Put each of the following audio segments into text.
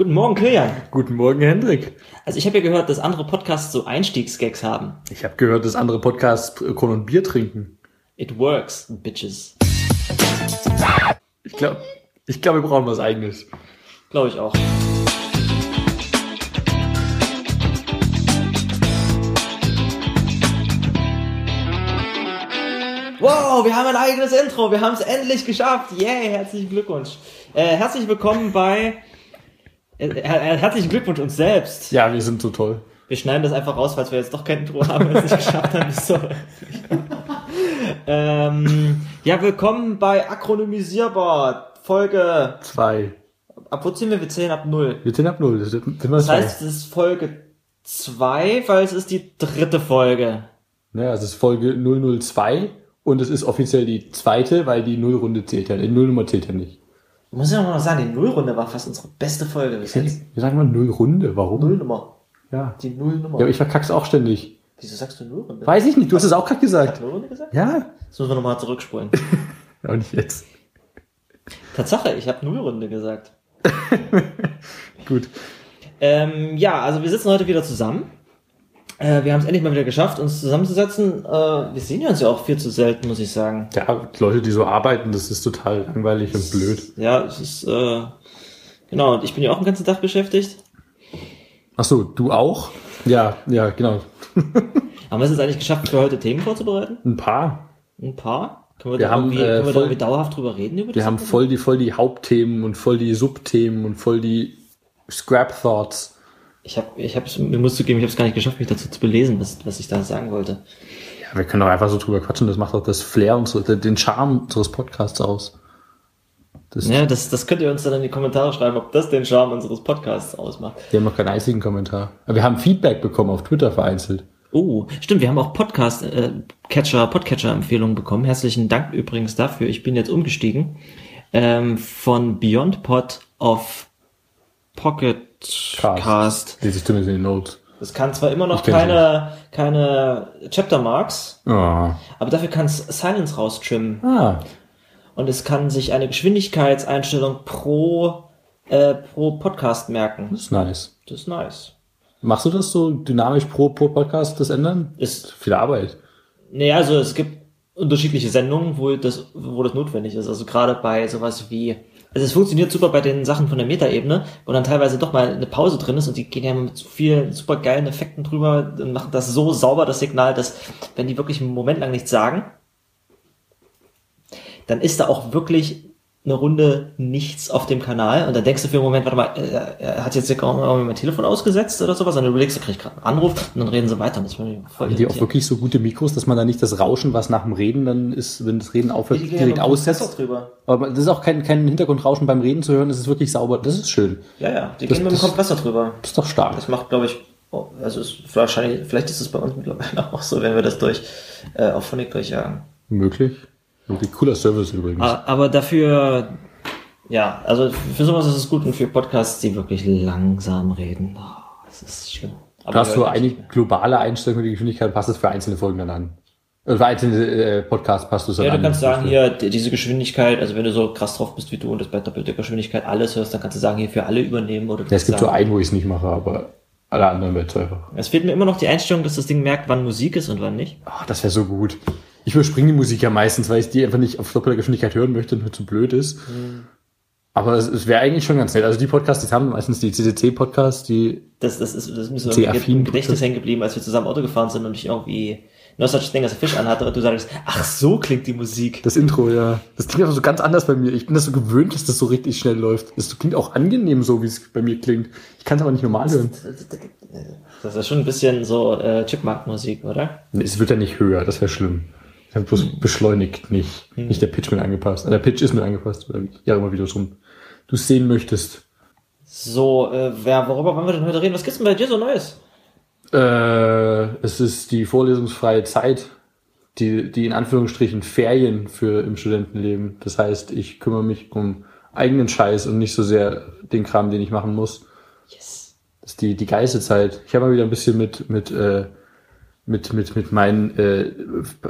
Guten Morgen, Kilian. Guten Morgen, Hendrik. Also ich habe ja gehört, dass andere Podcasts so Einstiegsgags haben. Ich habe gehört, dass andere Podcasts Korn und Bier trinken. It works, bitches. Ich glaube, ich glaub, wir brauchen was eigenes. Glaube ich auch. Wow, wir haben ein eigenes Intro. Wir haben es endlich geschafft. Yay, herzlichen Glückwunsch. Äh, herzlich willkommen bei... Her herzlichen Glückwunsch uns selbst. Ja, wir sind so toll. Wir schneiden das einfach raus, falls wir jetzt doch kein Intro haben, wir es nicht geschafft haben. So. ähm, ja, willkommen bei Akronymisierbar, Folge... Zwei. Ab wo zählen wir? Wir zählen ab null. Wir sind ab null. Das, sind wir Das heißt, es ist Folge 2, weil es ist die dritte Folge. Naja, es ist Folge 002 und es ist offiziell die zweite, weil die Nullrunde zählt ja. Die Nullnummer zählt ja nicht. Muss ich auch noch sagen, die Nullrunde war fast unsere beste Folge bis jetzt. Wir sagen mal Nullrunde. Warum? Nullnummer. Ja. Die Nullnummer. Ja, aber ich verkack's auch ständig. Wieso sagst du Nullrunde? Weiß ich nicht. Du hast es auch gerade Hast du gesagt. Nullrunde gesagt? Ja. Das müssen wir nochmal zurückspulen. Auch nicht jetzt. Tatsache, ich habe Nullrunde gesagt. Gut. Ähm, ja, also wir sitzen heute wieder zusammen. Äh, wir haben es endlich mal wieder geschafft, uns zusammenzusetzen. Äh, wir sehen uns ja auch viel zu selten, muss ich sagen. Ja, Leute, die so arbeiten, das ist total langweilig und blöd. Ja, es ist, äh, genau, und ich bin ja auch den ganzen Tag beschäftigt. Ach so, du auch? Ja, ja, genau. Haben wir es jetzt eigentlich geschafft, für heute Themen vorzubereiten? Ein paar. Ein paar? Können wir, Wir da, haben, irgendwie, äh, können wir da voll- irgendwie dauerhaft drüber reden? Über Wir haben voll die, voll die Hauptthemen und voll die Subthemen und voll die Scrap Thoughts. Ich habe, ich hab's, mir muss zugeben, ich habe es gar nicht geschafft, mich dazu zu belesen, was, was ich da sagen wollte. Ja, wir können doch einfach so drüber quatschen. Das macht doch das Flair und so, den Charme unseres Podcasts aus. Das, Ja, das, das könnt ihr uns dann in die Kommentare schreiben, ob das den Charme unseres Podcasts ausmacht. Wir haben noch keinen einzigen Kommentar. Aber wir haben Feedback bekommen auf Twitter vereinzelt. Oh, stimmt, wir haben auch Podcast, äh, Catcher, Podcatcher-Empfehlungen bekommen. Herzlichen Dank übrigens dafür. Ich bin jetzt umgestiegen ähm, von Beyond Pod auf Pocket Cast. Lese ich zumindest in den Notes. Das kann zwar immer noch keine, keine Chapter Marks, Oh. aber dafür kann es Silence raustrimmen. Ah, Und es kann sich eine Geschwindigkeitseinstellung pro, äh, pro Podcast merken. das ist nice. Das ist nice. Machst du das so dynamisch pro, pro Podcast, das ändern? Ist, Viel Arbeit. nee, also es gibt unterschiedliche Sendungen, wo das, wo das notwendig ist. Also gerade bei sowas wie, also es funktioniert super bei den Sachen von der Metaebene, wo dann teilweise doch mal eine Pause drin ist und die gehen ja mit so vielen super geilen Effekten drüber und machen das so sauber, das Signal, dass wenn die wirklich einen Moment lang nichts sagen, dann ist da auch wirklich eine Runde nichts auf dem Kanal und dann denkst du für einen Moment, warte mal, äh, er hat jetzt mal mein Telefon ausgesetzt oder sowas und dann überlegst du, krieg ich gerade einen Anruf und dann reden sie weiter das voll Haben die auch wirklich so gute Mikros, dass man da nicht das Rauschen, was nach dem Reden dann ist, wenn das Reden aufhört, direkt ja aussetzt? Drüber. Aber das ist auch kein, kein Hintergrundrauschen beim Reden zu hören, das ist wirklich sauber. Das ist schön. Ja, ja, die Das- gehen mit dem Kompressor drüber. Das ist doch stark. Das macht, glaube ich, oh, also ist wahrscheinlich, vielleicht ist es bei uns mittlerweile auch so, wenn wir das durch äh, auf Phonic durchjagen. Möglich. Wirklich cooler Service übrigens. A- Aber dafür, ja, also für sowas ist es gut und für Podcasts, die wirklich langsam reden. Oh, das ist schlimm. Aber hast du eine globale Einstellung der Geschwindigkeit, passt es für einzelne Folgen dann an. Äh, Für einzelne äh, Podcasts passt du es dann Ja, an. du kannst sagen, hier, die- diese Geschwindigkeit, also wenn du so krass drauf bist wie du und das bei doppelter Geschwindigkeit alles hörst, dann kannst du sagen, hier für alle übernehmen oder Ja, es gibt kannst so sagen, einen, wo ich es nicht mache, aber alle anderen wird einfach. Es fehlt mir immer noch die Einstellung, dass das Ding merkt, wann Musik ist und wann nicht. Ah, das wäre so gut. Ich überspringe die Musik ja meistens, weil ich die einfach nicht auf doppelter Geschwindigkeit hören möchte und mir zu blöd ist. Hm. Aber es, es wäre eigentlich schon ganz nett. Also die Podcasts, die haben meistens die CCC-Podcasts, die Das, das ist, das ist mir so im Gedächtnis hängen geblieben, als wir zusammen Auto gefahren sind und ich irgendwie No Such Thing as a Fish anhatte und du sagst, ach so klingt die Musik. Das Intro, ja. Das klingt einfach so ganz anders bei mir. Ich bin das so gewöhnt, dass das so richtig schnell läuft. Das klingt auch angenehm so, wie es bei mir klingt. Ich kann es aber nicht normal hören. Das ist schon ein bisschen so äh, Chipmunk-Musik, oder? Es wird ja nicht höher, das wäre schlimm. Ich habe bloß beschleunigt, nicht, nicht der Pitch mit angepasst. Äh, Der Pitch ist mit angepasst, oder wie ja immer wieder drum du es sehen möchtest. So, äh, wer, worüber wollen wir denn heute reden? Was gibt's denn bei dir so Neues? Äh, es ist die vorlesungsfreie Zeit, die, die in Anführungsstrichen Ferien für im Studentenleben. Das heißt, ich kümmere mich um eigenen Scheiß und nicht so sehr den Kram, den ich machen muss. Yes. Das ist die, die geilste Zeit. Ich habe mal wieder ein bisschen mit, mit, äh, mit, mit, mit meinen äh,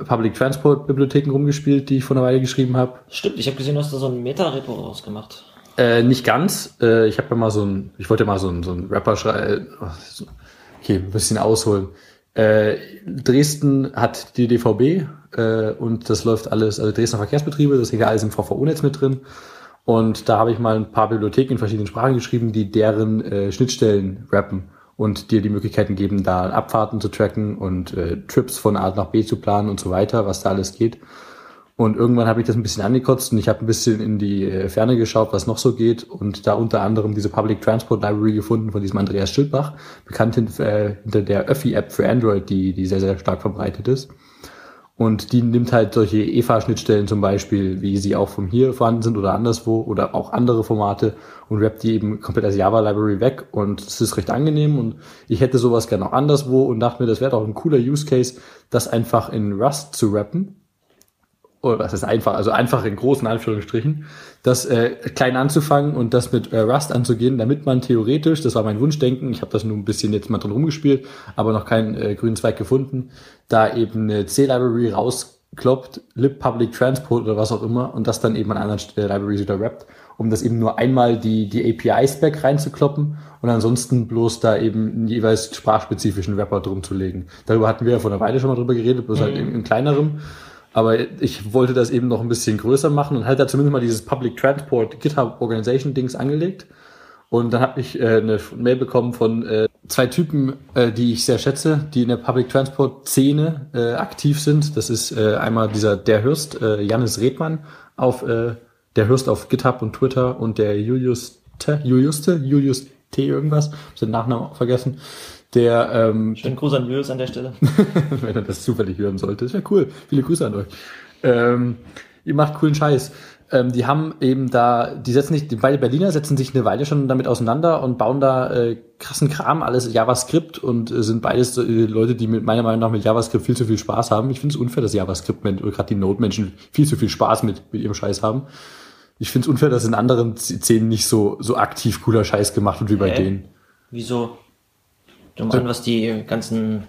Public Transport Bibliotheken rumgespielt, die ich vor einer Weile geschrieben habe. Stimmt, ich habe gesehen, du hast da so ein Meta-Repo rausgemacht. Äh, nicht ganz. Äh, ich habe ja mal so ein, ich wollte mal so ein, so ein Rapper schreiben. Äh, okay, ein bisschen ausholen. Äh, Dresden hat die DVB äh, und das läuft alles, also Dresdner Verkehrsbetriebe, das hängt ja alles im VVO-Netz mit drin. Und da habe ich mal ein paar Bibliotheken in verschiedenen Sprachen geschrieben, die deren äh, Schnittstellen rappen und dir die Möglichkeiten geben, da Abfahrten zu tracken und äh, Trips von A nach B zu planen und so weiter, was da alles geht. Und irgendwann habe ich das ein bisschen angekotzt und ich habe ein bisschen in die äh, Ferne geschaut, was noch so geht und da unter anderem diese Public Transport Library gefunden von diesem Andreas Schildbach, bekannt äh, hinter der Öffi-App für Android, die, die sehr, sehr stark verbreitet ist. Und die nimmt halt solche EVA-Schnittstellen zum Beispiel, wie sie auch von hier vorhanden sind oder anderswo oder auch andere Formate und rappt die eben komplett als Java-Library weg und es ist recht angenehm und ich hätte sowas gerne auch anderswo und dachte mir, das wäre doch ein cooler Use Case, das einfach in Rust zu rappen oder was ist einfach, also einfach in großen Anführungsstrichen, das äh, klein anzufangen und das mit äh, Rust anzugehen, damit man theoretisch, das war mein Wunschdenken, ich habe das nur ein bisschen jetzt mal drin rumgespielt, aber noch keinen äh, grünen Zweig gefunden, da eben eine C-Library rauskloppt, lib Public Transport oder was auch immer und das dann eben an anderen äh, Libraries wieder rappt, um das eben nur einmal die, die API-Spec reinzukloppen und ansonsten bloß da eben einen jeweils sprachspezifischen Rapper drum zu legen. Darüber hatten wir ja vor einer Weile schon mal drüber geredet, bloß halt mhm. halt in, in kleinerem. Aber ich wollte das eben noch ein bisschen größer machen und halt da zumindest mal dieses Public Transport GitHub Organization Dings angelegt. Und dann habe ich äh, eine Mail bekommen von äh, zwei Typen, äh, die ich sehr schätze, die in der Public Transport Szene äh, aktiv sind. Das ist äh, einmal dieser der Hürst, äh, Janis Redmann auf äh, der Hürst auf GitHub und Twitter und der Julius T, Juliuste, Julius T irgendwas, hab den Nachnamen vergessen der ähm, Schönen Gruß an Julius an der Stelle. wenn er das zufällig hören sollte. Das wäre cool. Viele Grüße an euch. Ähm, ihr macht coolen Scheiß. Ähm, die haben eben da, die setzen sich, beide Berliner setzen sich eine Weile schon damit auseinander und bauen da äh, krassen Kram, alles JavaScript und äh, sind beides äh, Leute, die mit meiner Meinung nach mit JavaScript viel zu viel Spaß haben. Ich finde es unfair, dass JavaScript oder gerade die Node-Menschen viel zu viel Spaß mit, mit ihrem Scheiß haben. Ich finde es unfair, dass in anderen Szenen nicht so, so aktiv cooler Scheiß gemacht wird wie bei denen. Wieso? Dumm an, was die ganzen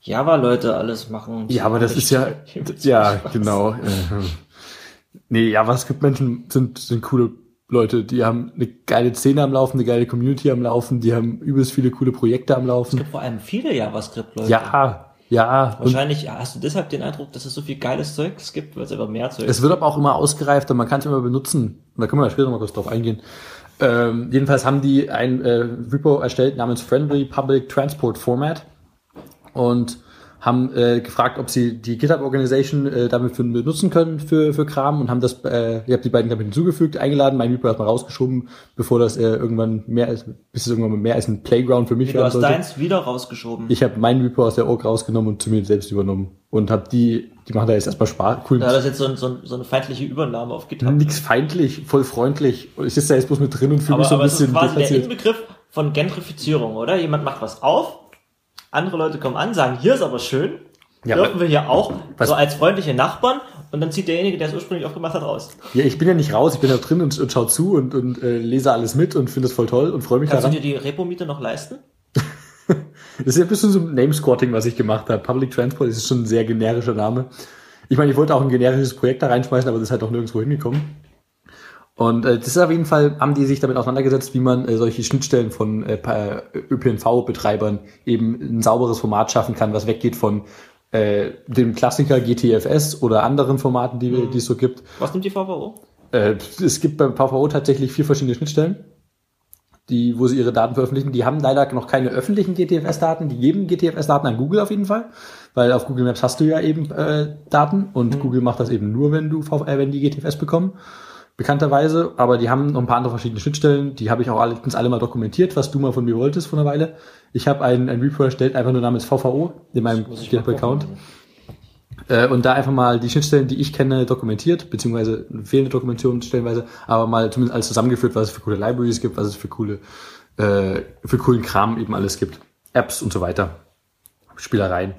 Java-Leute alles machen. Ja, aber das ist ja, ja, genau. Äh, nee, JavaScript-Menschen sind, sind coole Leute, die haben eine geile Szene am Laufen, eine geile Community am Laufen, die haben übelst viele coole Projekte am Laufen. Es gibt vor allem viele JavaScript-Leute. Ja, ja. Wahrscheinlich hast du deshalb den Eindruck, dass es so viel geiles Zeug gibt, weil es aber mehr Zeug Es wird aber auch immer ausgereift und man kann es immer benutzen. Und da können wir ja später mal kurz drauf eingehen. Ähm, jedenfalls haben die ein äh, Repo erstellt namens Friendly Public Transport Format und haben äh, gefragt, ob sie die GitHub Organization äh, damit für, benutzen können für, für Kram und haben das, äh, ich habe die beiden damit hinzugefügt, eingeladen, mein Repo erstmal rausgeschoben, bevor das äh, irgendwann mehr ist, bis es irgendwann mehr als ein Playground für mich sollte. Du hast deins wieder rausgeschoben. Ich habe mein Repo aus der Org rausgenommen und zu mir selbst übernommen und habe die, die machen da jetzt erstmal Spaß. Cool. Da ist jetzt so, ein, so, so eine feindliche Übernahme auf GitHub. Nix feindlich, voll freundlich. Ich sitze da jetzt bloß mit drin und fühle mich so ein bisschen. Aber es ist quasi der Inbegriff von Gentrifizierung, oder? Jemand macht was auf, andere Leute kommen an, sagen, hier ist aber schön, ja, dürfen wir hier auch, was? so als freundliche Nachbarn, und dann zieht derjenige, der es ursprünglich aufgemacht hat, raus. Ja, ich bin ja nicht raus, ich bin da drin und, und schau zu und, und äh, lese alles mit und finde es voll toll und freue mich Kannst daran. Kannst du dir die Repo-Miete noch leisten? Das ist ja ein bisschen so ein Name-Squatting, was ich gemacht habe. Public Transport ist schon ein sehr generischer Name. Ich meine, ich wollte auch ein generisches Projekt da reinschmeißen, aber das ist halt auch nirgendwo hingekommen. Und äh, das ist auf jeden Fall, haben die sich damit auseinandergesetzt, wie man äh, solche Schnittstellen von äh, ÖPNV-Betreibern eben ein sauberes Format schaffen kann, was weggeht von äh, dem Klassiker GTFS oder anderen Formaten, die, mhm. die es so gibt. Was nimmt die VVO? Äh, es gibt beim VVO tatsächlich vier verschiedene Schnittstellen, die, wo sie ihre Daten veröffentlichen. Die haben leider noch keine öffentlichen GTFS-Daten. Die geben GTFS-Daten an Google auf jeden Fall, weil auf Google Maps hast du ja eben äh, Daten und mhm. Google macht das eben nur, wenn du äh, wenn die GTFS bekommen bekannterweise, aber die haben noch ein paar andere verschiedene Schnittstellen, die habe ich auch alle, alle mal dokumentiert, was du mal von mir wolltest vor einer Weile. Ich habe ein, ein Repo erstellt, einfach nur namens VVO in meinem GitHub-Account. Äh, und da einfach mal die Schnittstellen, die ich kenne, dokumentiert, beziehungsweise fehlende Dokumentation stellenweise, aber mal zumindest alles zusammengeführt, was es für coole Libraries gibt, was es für coole, äh, für coolen Kram eben alles gibt. Apps und so weiter. Spielereien.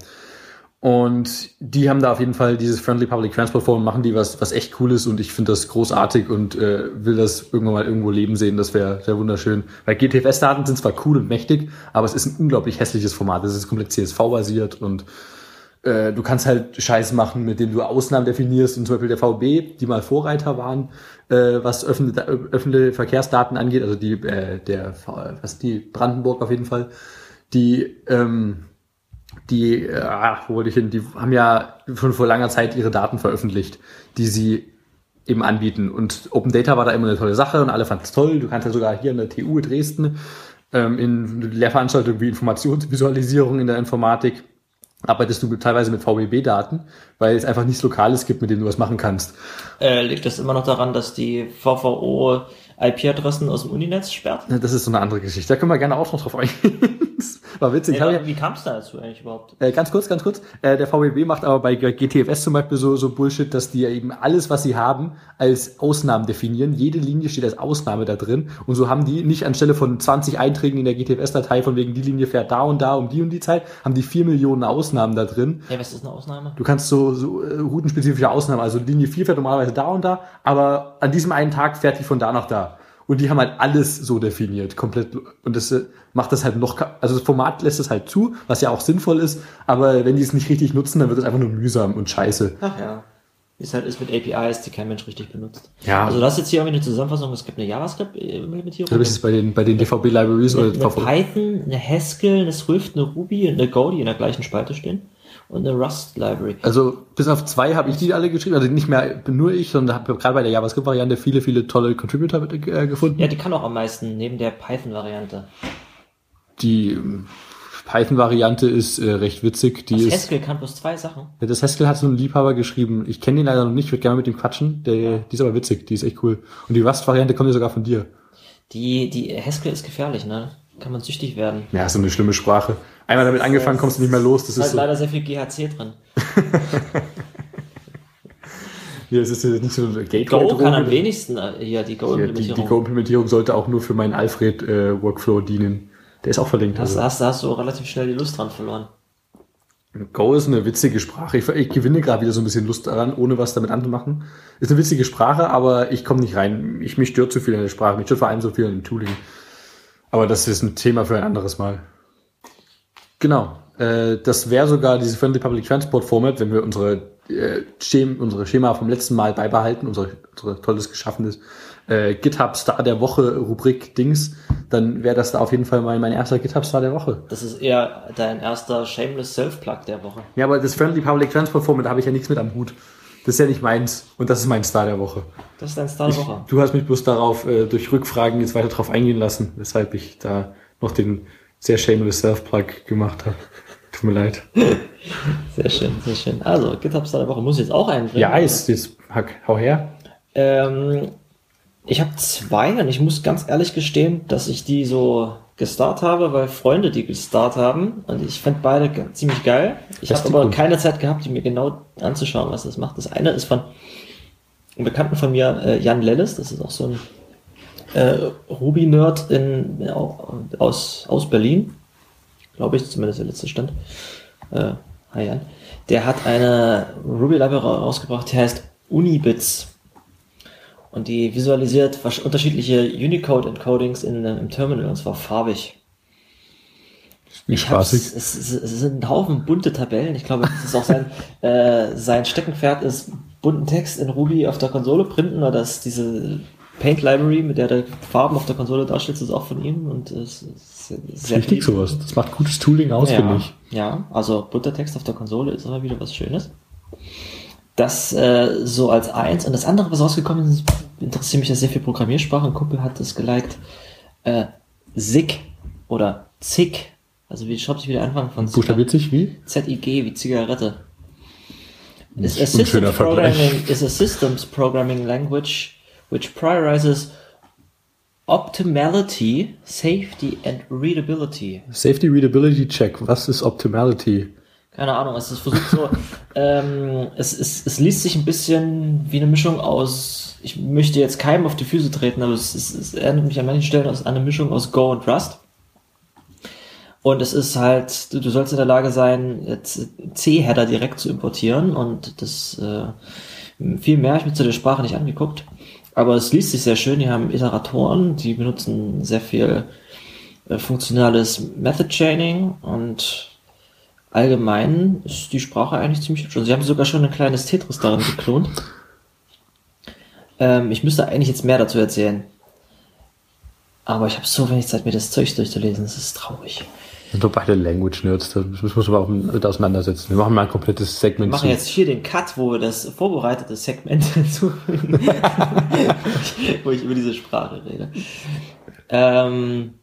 Und die haben da auf jeden Fall dieses Friendly Public Transport Forum, machen die was, was echt cool ist und ich finde das großartig und äh, will das irgendwann mal irgendwo leben sehen. Das wäre wär wunderschön. Weil GTFS-Daten sind zwar cool und mächtig, aber es ist ein unglaublich hässliches Format. Es ist komplett CSV-basiert und äh, du kannst halt Scheiß machen, mit dem du Ausnahmen definierst und zum Beispiel der VB, die mal Vorreiter waren, äh, was öffentliche, öffentliche Verkehrsdaten angeht, also die, äh, der, was die Brandenburg auf jeden Fall, die, ähm, die, äh, wo wollte ich hin, die haben ja schon vor langer Zeit ihre Daten veröffentlicht, die sie eben anbieten. Und Open Data war da immer eine tolle Sache und alle fanden es toll. Du kannst ja sogar hier in der TU Dresden ähm, in Lehrveranstaltungen wie Informationsvisualisierung in der Informatik arbeitest du teilweise mit VBB-Daten, weil es einfach nichts Lokales gibt, mit dem du was machen kannst. Äh, liegt das immer noch daran, dass die VVO IP-Adressen aus dem Uninetz sperrt? Das ist so eine andere Geschichte. Da können wir gerne auch noch drauf eingehen. war witzig. Ja, wie kam es da dazu eigentlich überhaupt? Äh, ganz kurz, ganz kurz. Äh, der VBB macht aber bei GTFS zum Beispiel so, so Bullshit, dass die eben alles, was sie haben, als Ausnahmen definieren. Jede Linie steht als Ausnahme da drin. Und so haben die nicht anstelle von 20 Einträgen in der GTFS-Datei, von wegen die Linie fährt da und da um die und die Zeit, haben die 4 Millionen Ausnahmen da drin. Ja, was ist eine Ausnahme? Du kannst so, so äh, routenspezifische Ausnahmen, also Linie 4 fährt normalerweise da und da, aber an diesem einen Tag fährt die von da nach da. Und die haben halt alles so definiert, komplett. Und das äh, macht das halt noch, also das Format lässt es halt zu, was ja auch sinnvoll ist. Aber wenn die es nicht richtig nutzen, dann wird es einfach nur mühsam und scheiße. Ach ja. Wie es halt ist mit APIs, die kein Mensch richtig benutzt. Ja. Also du hast jetzt hier irgendwie eine Zusammenfassung, es gibt eine JavaScript-Implementierung. Du bist es bei den, bei den DVB-Libraries oder eine Python, eine Haskell, eine Swift, eine Ruby und eine Go, die in der gleichen Spalte stehen und eine Rust Library. Also bis auf zwei habe ich die alle geschrieben, also nicht mehr nur ich, sondern habe gerade bei der JavaScript-Variante viele, viele tolle Contributor äh, gefunden. Ja, die kann auch am meisten neben der Python-Variante. Die ähm, Python-Variante ist äh, recht witzig. Die das ist, Haskell kann bloß zwei Sachen. Ja, das Haskell hat so einen Liebhaber geschrieben. Ich kenne den leider noch nicht, würde gerne mit ihm quatschen. Der, ja. Die ist aber witzig, die ist echt cool. Und die Rust-Variante kommt ja sogar von dir. Die, die Haskell ist gefährlich, ne? Kann man süchtig werden. Ja, ist so eine schlimme Sprache. Einmal damit angefangen, kommst du nicht mehr los. Das ist halt so. leider sehr viel GHC drin. ja, es ist nicht so eine Gateway. Go kann am wenigsten äh, hier die Go-Implementierung. Ja, die, Go-Implementierung sollte auch nur für meinen Alfred-Workflow äh, dienen. Der ist auch verlinkt. Das, also. hast, da hast du relativ schnell die Lust dran verloren. Go ist eine witzige Sprache. Ich, ich gewinne gerade wieder so ein bisschen Lust daran, ohne was damit anzumachen. Ist eine witzige Sprache, aber ich komme nicht rein. Ich, mich stört zu viel in der Sprache. Mich stört vor allem so viel in dem Tooling. Aber das ist ein Thema für ein anderes Mal. Genau. Äh, das wäre sogar diese Friendly Public Transport Format, wenn wir unsere, äh, Schem unsere Schema vom letzten Mal beibehalten, unsere, unsere tolles geschaffenes äh, GitHub Star der Woche Rubrik Dings, dann wäre das da auf jeden Fall mein, mein erster GitHub Star der Woche. Das ist eher dein erster Shameless Self-Plug der Woche. Ja, aber das Friendly Public Transport Format habe ich ja nichts mit am Hut. Das ist ja nicht meins und das ist mein Star der Woche. Das ist dein Star der Woche. Ich, du hast mich bloß darauf äh, durch Rückfragen jetzt weiter drauf eingehen lassen, weshalb ich da noch den sehr shameless Self-Plug gemacht habe. Tut mir leid. Sehr schön, sehr schön. Also, GitHub Star der Woche muss ich jetzt auch einbringen. Ja, ist jetzt hack, hau her. Ähm, ich habe zwei und ich muss ganz ehrlich gestehen, dass ich die so gestartet habe, weil Freunde die gestartet haben und ich fand beide ziemlich geil. Ich habe aber gut. keine Zeit gehabt, die mir genau anzuschauen, was das macht. Das eine ist von einem Bekannten von mir, äh, Jan Lellis, das ist auch so ein äh, Ruby-Nerd in, aus, aus Berlin, glaube ich, zumindest der letzte Stand. Äh, hi Jan. Der hat eine Ruby-Library rausgebracht, die heißt Unibits. Und die visualisiert unterschiedliche Unicode-Encodings in, im Terminal, und zwar farbig. Ich spaßig. Es, es, es, sind ein Haufen bunte Tabellen. Ich glaube, das ist auch sein, äh, sein Steckenpferd ist bunten Text in Ruby auf der Konsole printen oder dass diese Paint Library, mit der der Farben auf der Konsole darstellt, ist auch von ihm und es ist sehr Richtig sowas. Das macht gutes Tooling aus, ja, finde ich. Ja, also bunter Text auf der Konsole ist aber wieder was Schönes. Das äh, so als eins. Und das andere, was rausgekommen ist, interessiert mich ja sehr viel Programmiersprache. Ein Kumpel hat das geliked. Äh, SIG oder ZIG. Also wie schreibt sich wieder Anfang von Buchstabiert sich wie? Z-I-G wie Zigarette. Is a, systems programming, is a systems programming language which prioritizes optimality, safety and readability. Safety Readability Check. Was ist Optimality? keine Ahnung, es ist versucht so, ähm, es, es, es liest sich ein bisschen wie eine Mischung aus, ich möchte jetzt keinem auf die Füße treten, aber es, es, es erinnert mich an manchen Stellen aus einer Mischung aus Go und Rust. Und es ist halt, du, du sollst in der Lage sein, C-Header direkt zu importieren und das äh, viel mehr habe ich mir zu der Sprache nicht angeguckt. Aber es liest sich sehr schön, die haben Iteratoren, die benutzen sehr viel äh, funktionales Method Chaining und allgemein ist die Sprache eigentlich ziemlich hübsch. Also sie haben sogar schon ein kleines Tetris darin geklont. Ähm, ich müsste eigentlich jetzt mehr dazu erzählen. Aber ich habe so wenig Zeit, mir das Zeug durchzulesen. Das ist traurig. Sind doch beide Language-Nerds, das müssen wir auch mit auseinandersetzen. Wir machen mal ein komplettes Segment Wir machen jetzt hier den Cut, wo wir das vorbereitete Segment hinzufügen, wo ich über diese Sprache rede. Ähm,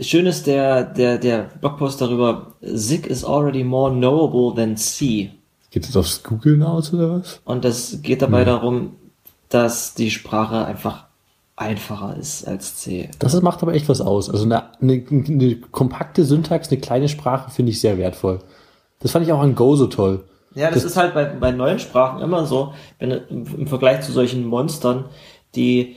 schön ist der, der, der Blogpost darüber, Zig is already more knowable than C. Geht es aufs Google aus oder was? Und es geht dabei darum, dass die Sprache einfach einfacher ist als C. Das macht aber echt was aus. Also eine, eine, eine kompakte Syntax, eine kleine Sprache finde ich sehr wertvoll. Das fand ich auch an Go so toll. Ja, das, ist halt bei, bei neuen Sprachen immer so, wenn im Vergleich zu solchen Monstern, die,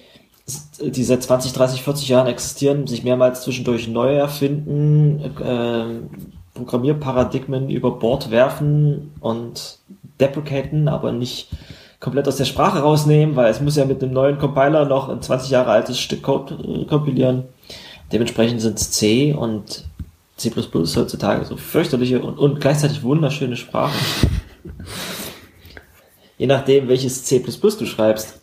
die seit 20, 30, 40 Jahren existieren, sich mehrmals zwischendurch neu erfinden, äh, Programmierparadigmen über Bord werfen und deprecaten, aber nicht komplett aus der Sprache rausnehmen, weil es muss ja mit einem neuen Compiler noch ein 20 Jahre altes Stück Code äh, kompilieren. Dementsprechend sind es C und C++ heutzutage so fürchterliche und, und gleichzeitig wunderschöne Sprachen. Je nachdem, welches C++ du schreibst.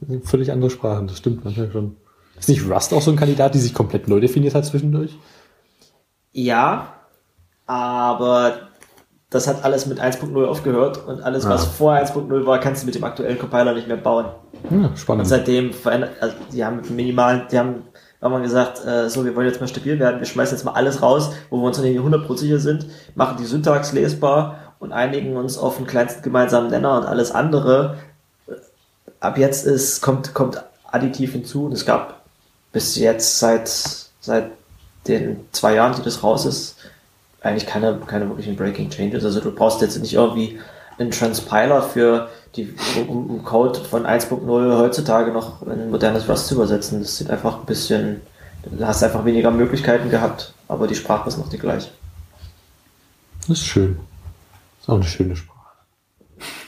Das sind völlig andere Sprachen, das stimmt manchmal schon. Ist nicht Rust auch so ein Kandidat, die sich komplett neu definiert hat zwischendurch? Ja, aber das hat alles mit 1.0 aufgehört und alles, was Ah. vor 1.0 war, kannst du mit dem aktuellen Compiler nicht mehr bauen. Ja, Und spannend. seitdem verändert, also die haben minimalen, die haben irgendwann gesagt, äh, so, wir wollen jetzt mal stabil werden, wir schmeißen jetzt mal alles raus, wo wir uns noch nicht 100% sicher sind, machen die Syntax lesbar und einigen uns auf den kleinsten gemeinsamen Nenner und alles andere. Ab jetzt ist, kommt, kommt additiv hinzu und es gab bis jetzt seit, seit den zwei Jahren, die das raus ist, eigentlich keine, keine wirklichen Breaking Changes. Also du brauchst jetzt nicht irgendwie einen Transpiler für die, um, um Code von 1.0 heutzutage noch in ein modernes Rust zu übersetzen. Das sieht einfach ein bisschen, du hast einfach weniger Möglichkeiten gehabt, aber die Sprache ist noch die gleiche. Das ist schön. ist auch eine schöne Sprache.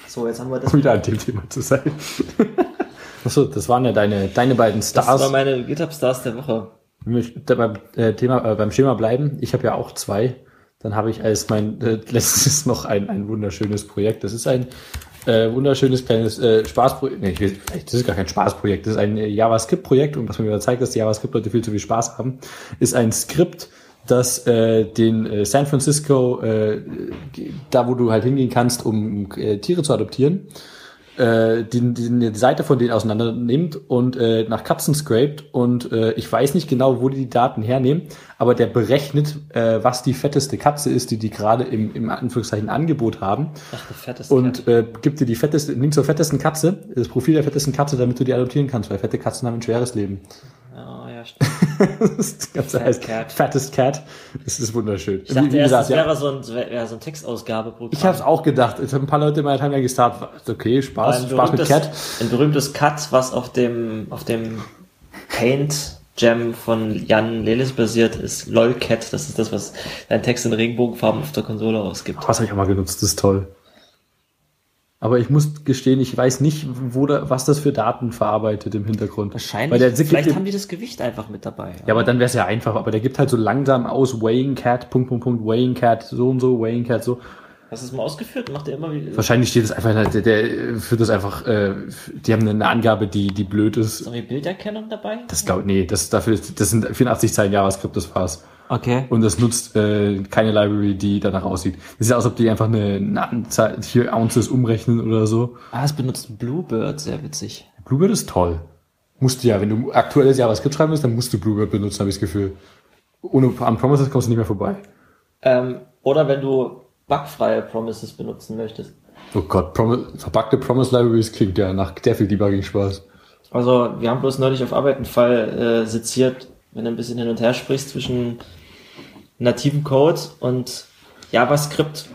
So, jetzt haben wir das. Um wieder an dem Thema zu sein. Achso, das waren ja deine, deine beiden Das war Stars. meine GitHub Stars der Woche. Ich möchte beim, äh, Thema, äh, beim Schema bleiben. Ich habe ja auch zwei. Dann habe ich als mein äh, letztes noch ein, ein wunderschönes Projekt. Das ist ein äh, wunderschönes kleines äh, Spaßprojekt. Nee, ich will, das ist gar kein Spaßprojekt. Das ist ein äh, JavaScript-Projekt und was mir wieder zeigt, dass die JavaScript-Leute viel zu viel Spaß haben, ist ein Skript, das äh, den äh, San Francisco, äh, da wo du halt hingehen kannst, um äh, Tiere zu adoptieren, äh, die, die, die Seite von denen auseinander nimmt und äh, nach Katzen scrapt und äh, ich weiß nicht genau, wo die die Daten hernehmen, aber der berechnet, äh, was die fetteste Katze ist, die die gerade im, im Anführungszeichen Angebot haben Ach, der fetteste und äh, gibt dir die fetteste, Link zur fettesten Katze, das Profil der fettesten Katze, damit du die adoptieren kannst, weil fette Katzen haben ein schweres Leben. Das Ganze Fat heißt Cat. Fattest Cat. Das ist wunderschön. Ich dachte Wie- wie erst, gesagt, das ja. wäre so ein, so ein Textausgabeprogramm. Ich habe es auch gedacht. Es haben ein paar Leute in meiner Timeline gestartet. Okay, Spaß, Spaß mit berühmtes, Cat. ein berühmtes Cut, was auf dem, auf dem Paint Gem von Jan Lelis basiert, ist LOLCat. Das ist das, was dein Text in Regenbogenfarben auf der Konsole ausgibt. Was habe ich auch mal genutzt, das ist toll. Aber ich muss gestehen, ich weiß nicht, wo da, was das für Daten verarbeitet im Hintergrund. Wahrscheinlich. Weil der vielleicht gibt haben die das Gewicht einfach mit dabei. ja, aber dann wäre es ja einfach. Aber der gibt halt so langsam aus Weighing Cat, Punkt, Punkt, Punkt, Weighing Cat, so und so, Weighing Cat, so. Hast du es mal ausgeführt? Macht er immer wieder. Wahrscheinlich steht es einfach, der, der führt das einfach, äh, die haben eine Angabe, die, die blöd ist. Ist irgendwie Bilderkennung dabei? Das glaub, nee, das, dafür, das sind 84 Zeilen JavaScript, das war's. Okay. Und das nutzt äh, keine Library, die danach aussieht. Das ist ja, als ob die einfach eine, eine Anzahl, vier Ounces umrechnen oder so. Ah, es benutzt Bluebird, sehr witzig. Bluebird ist toll. Musst du ja, wenn du aktuelles JavaScript schreiben willst, dann musst du Bluebird benutzen, habe ich das Gefühl. Ohne an Promises kommst du nicht mehr vorbei. Ähm, oder wenn du bugfreie Promises benutzen möchtest. Oh Gott, Promise, verpackte Promise Libraries klingt ja nach sehr viel Debugging-Spaß. Also, wir haben bloß neulich auf Arbeit einen Fall äh, seziert, wenn du ein bisschen hin und her sprichst zwischen nativen Code und JavaScript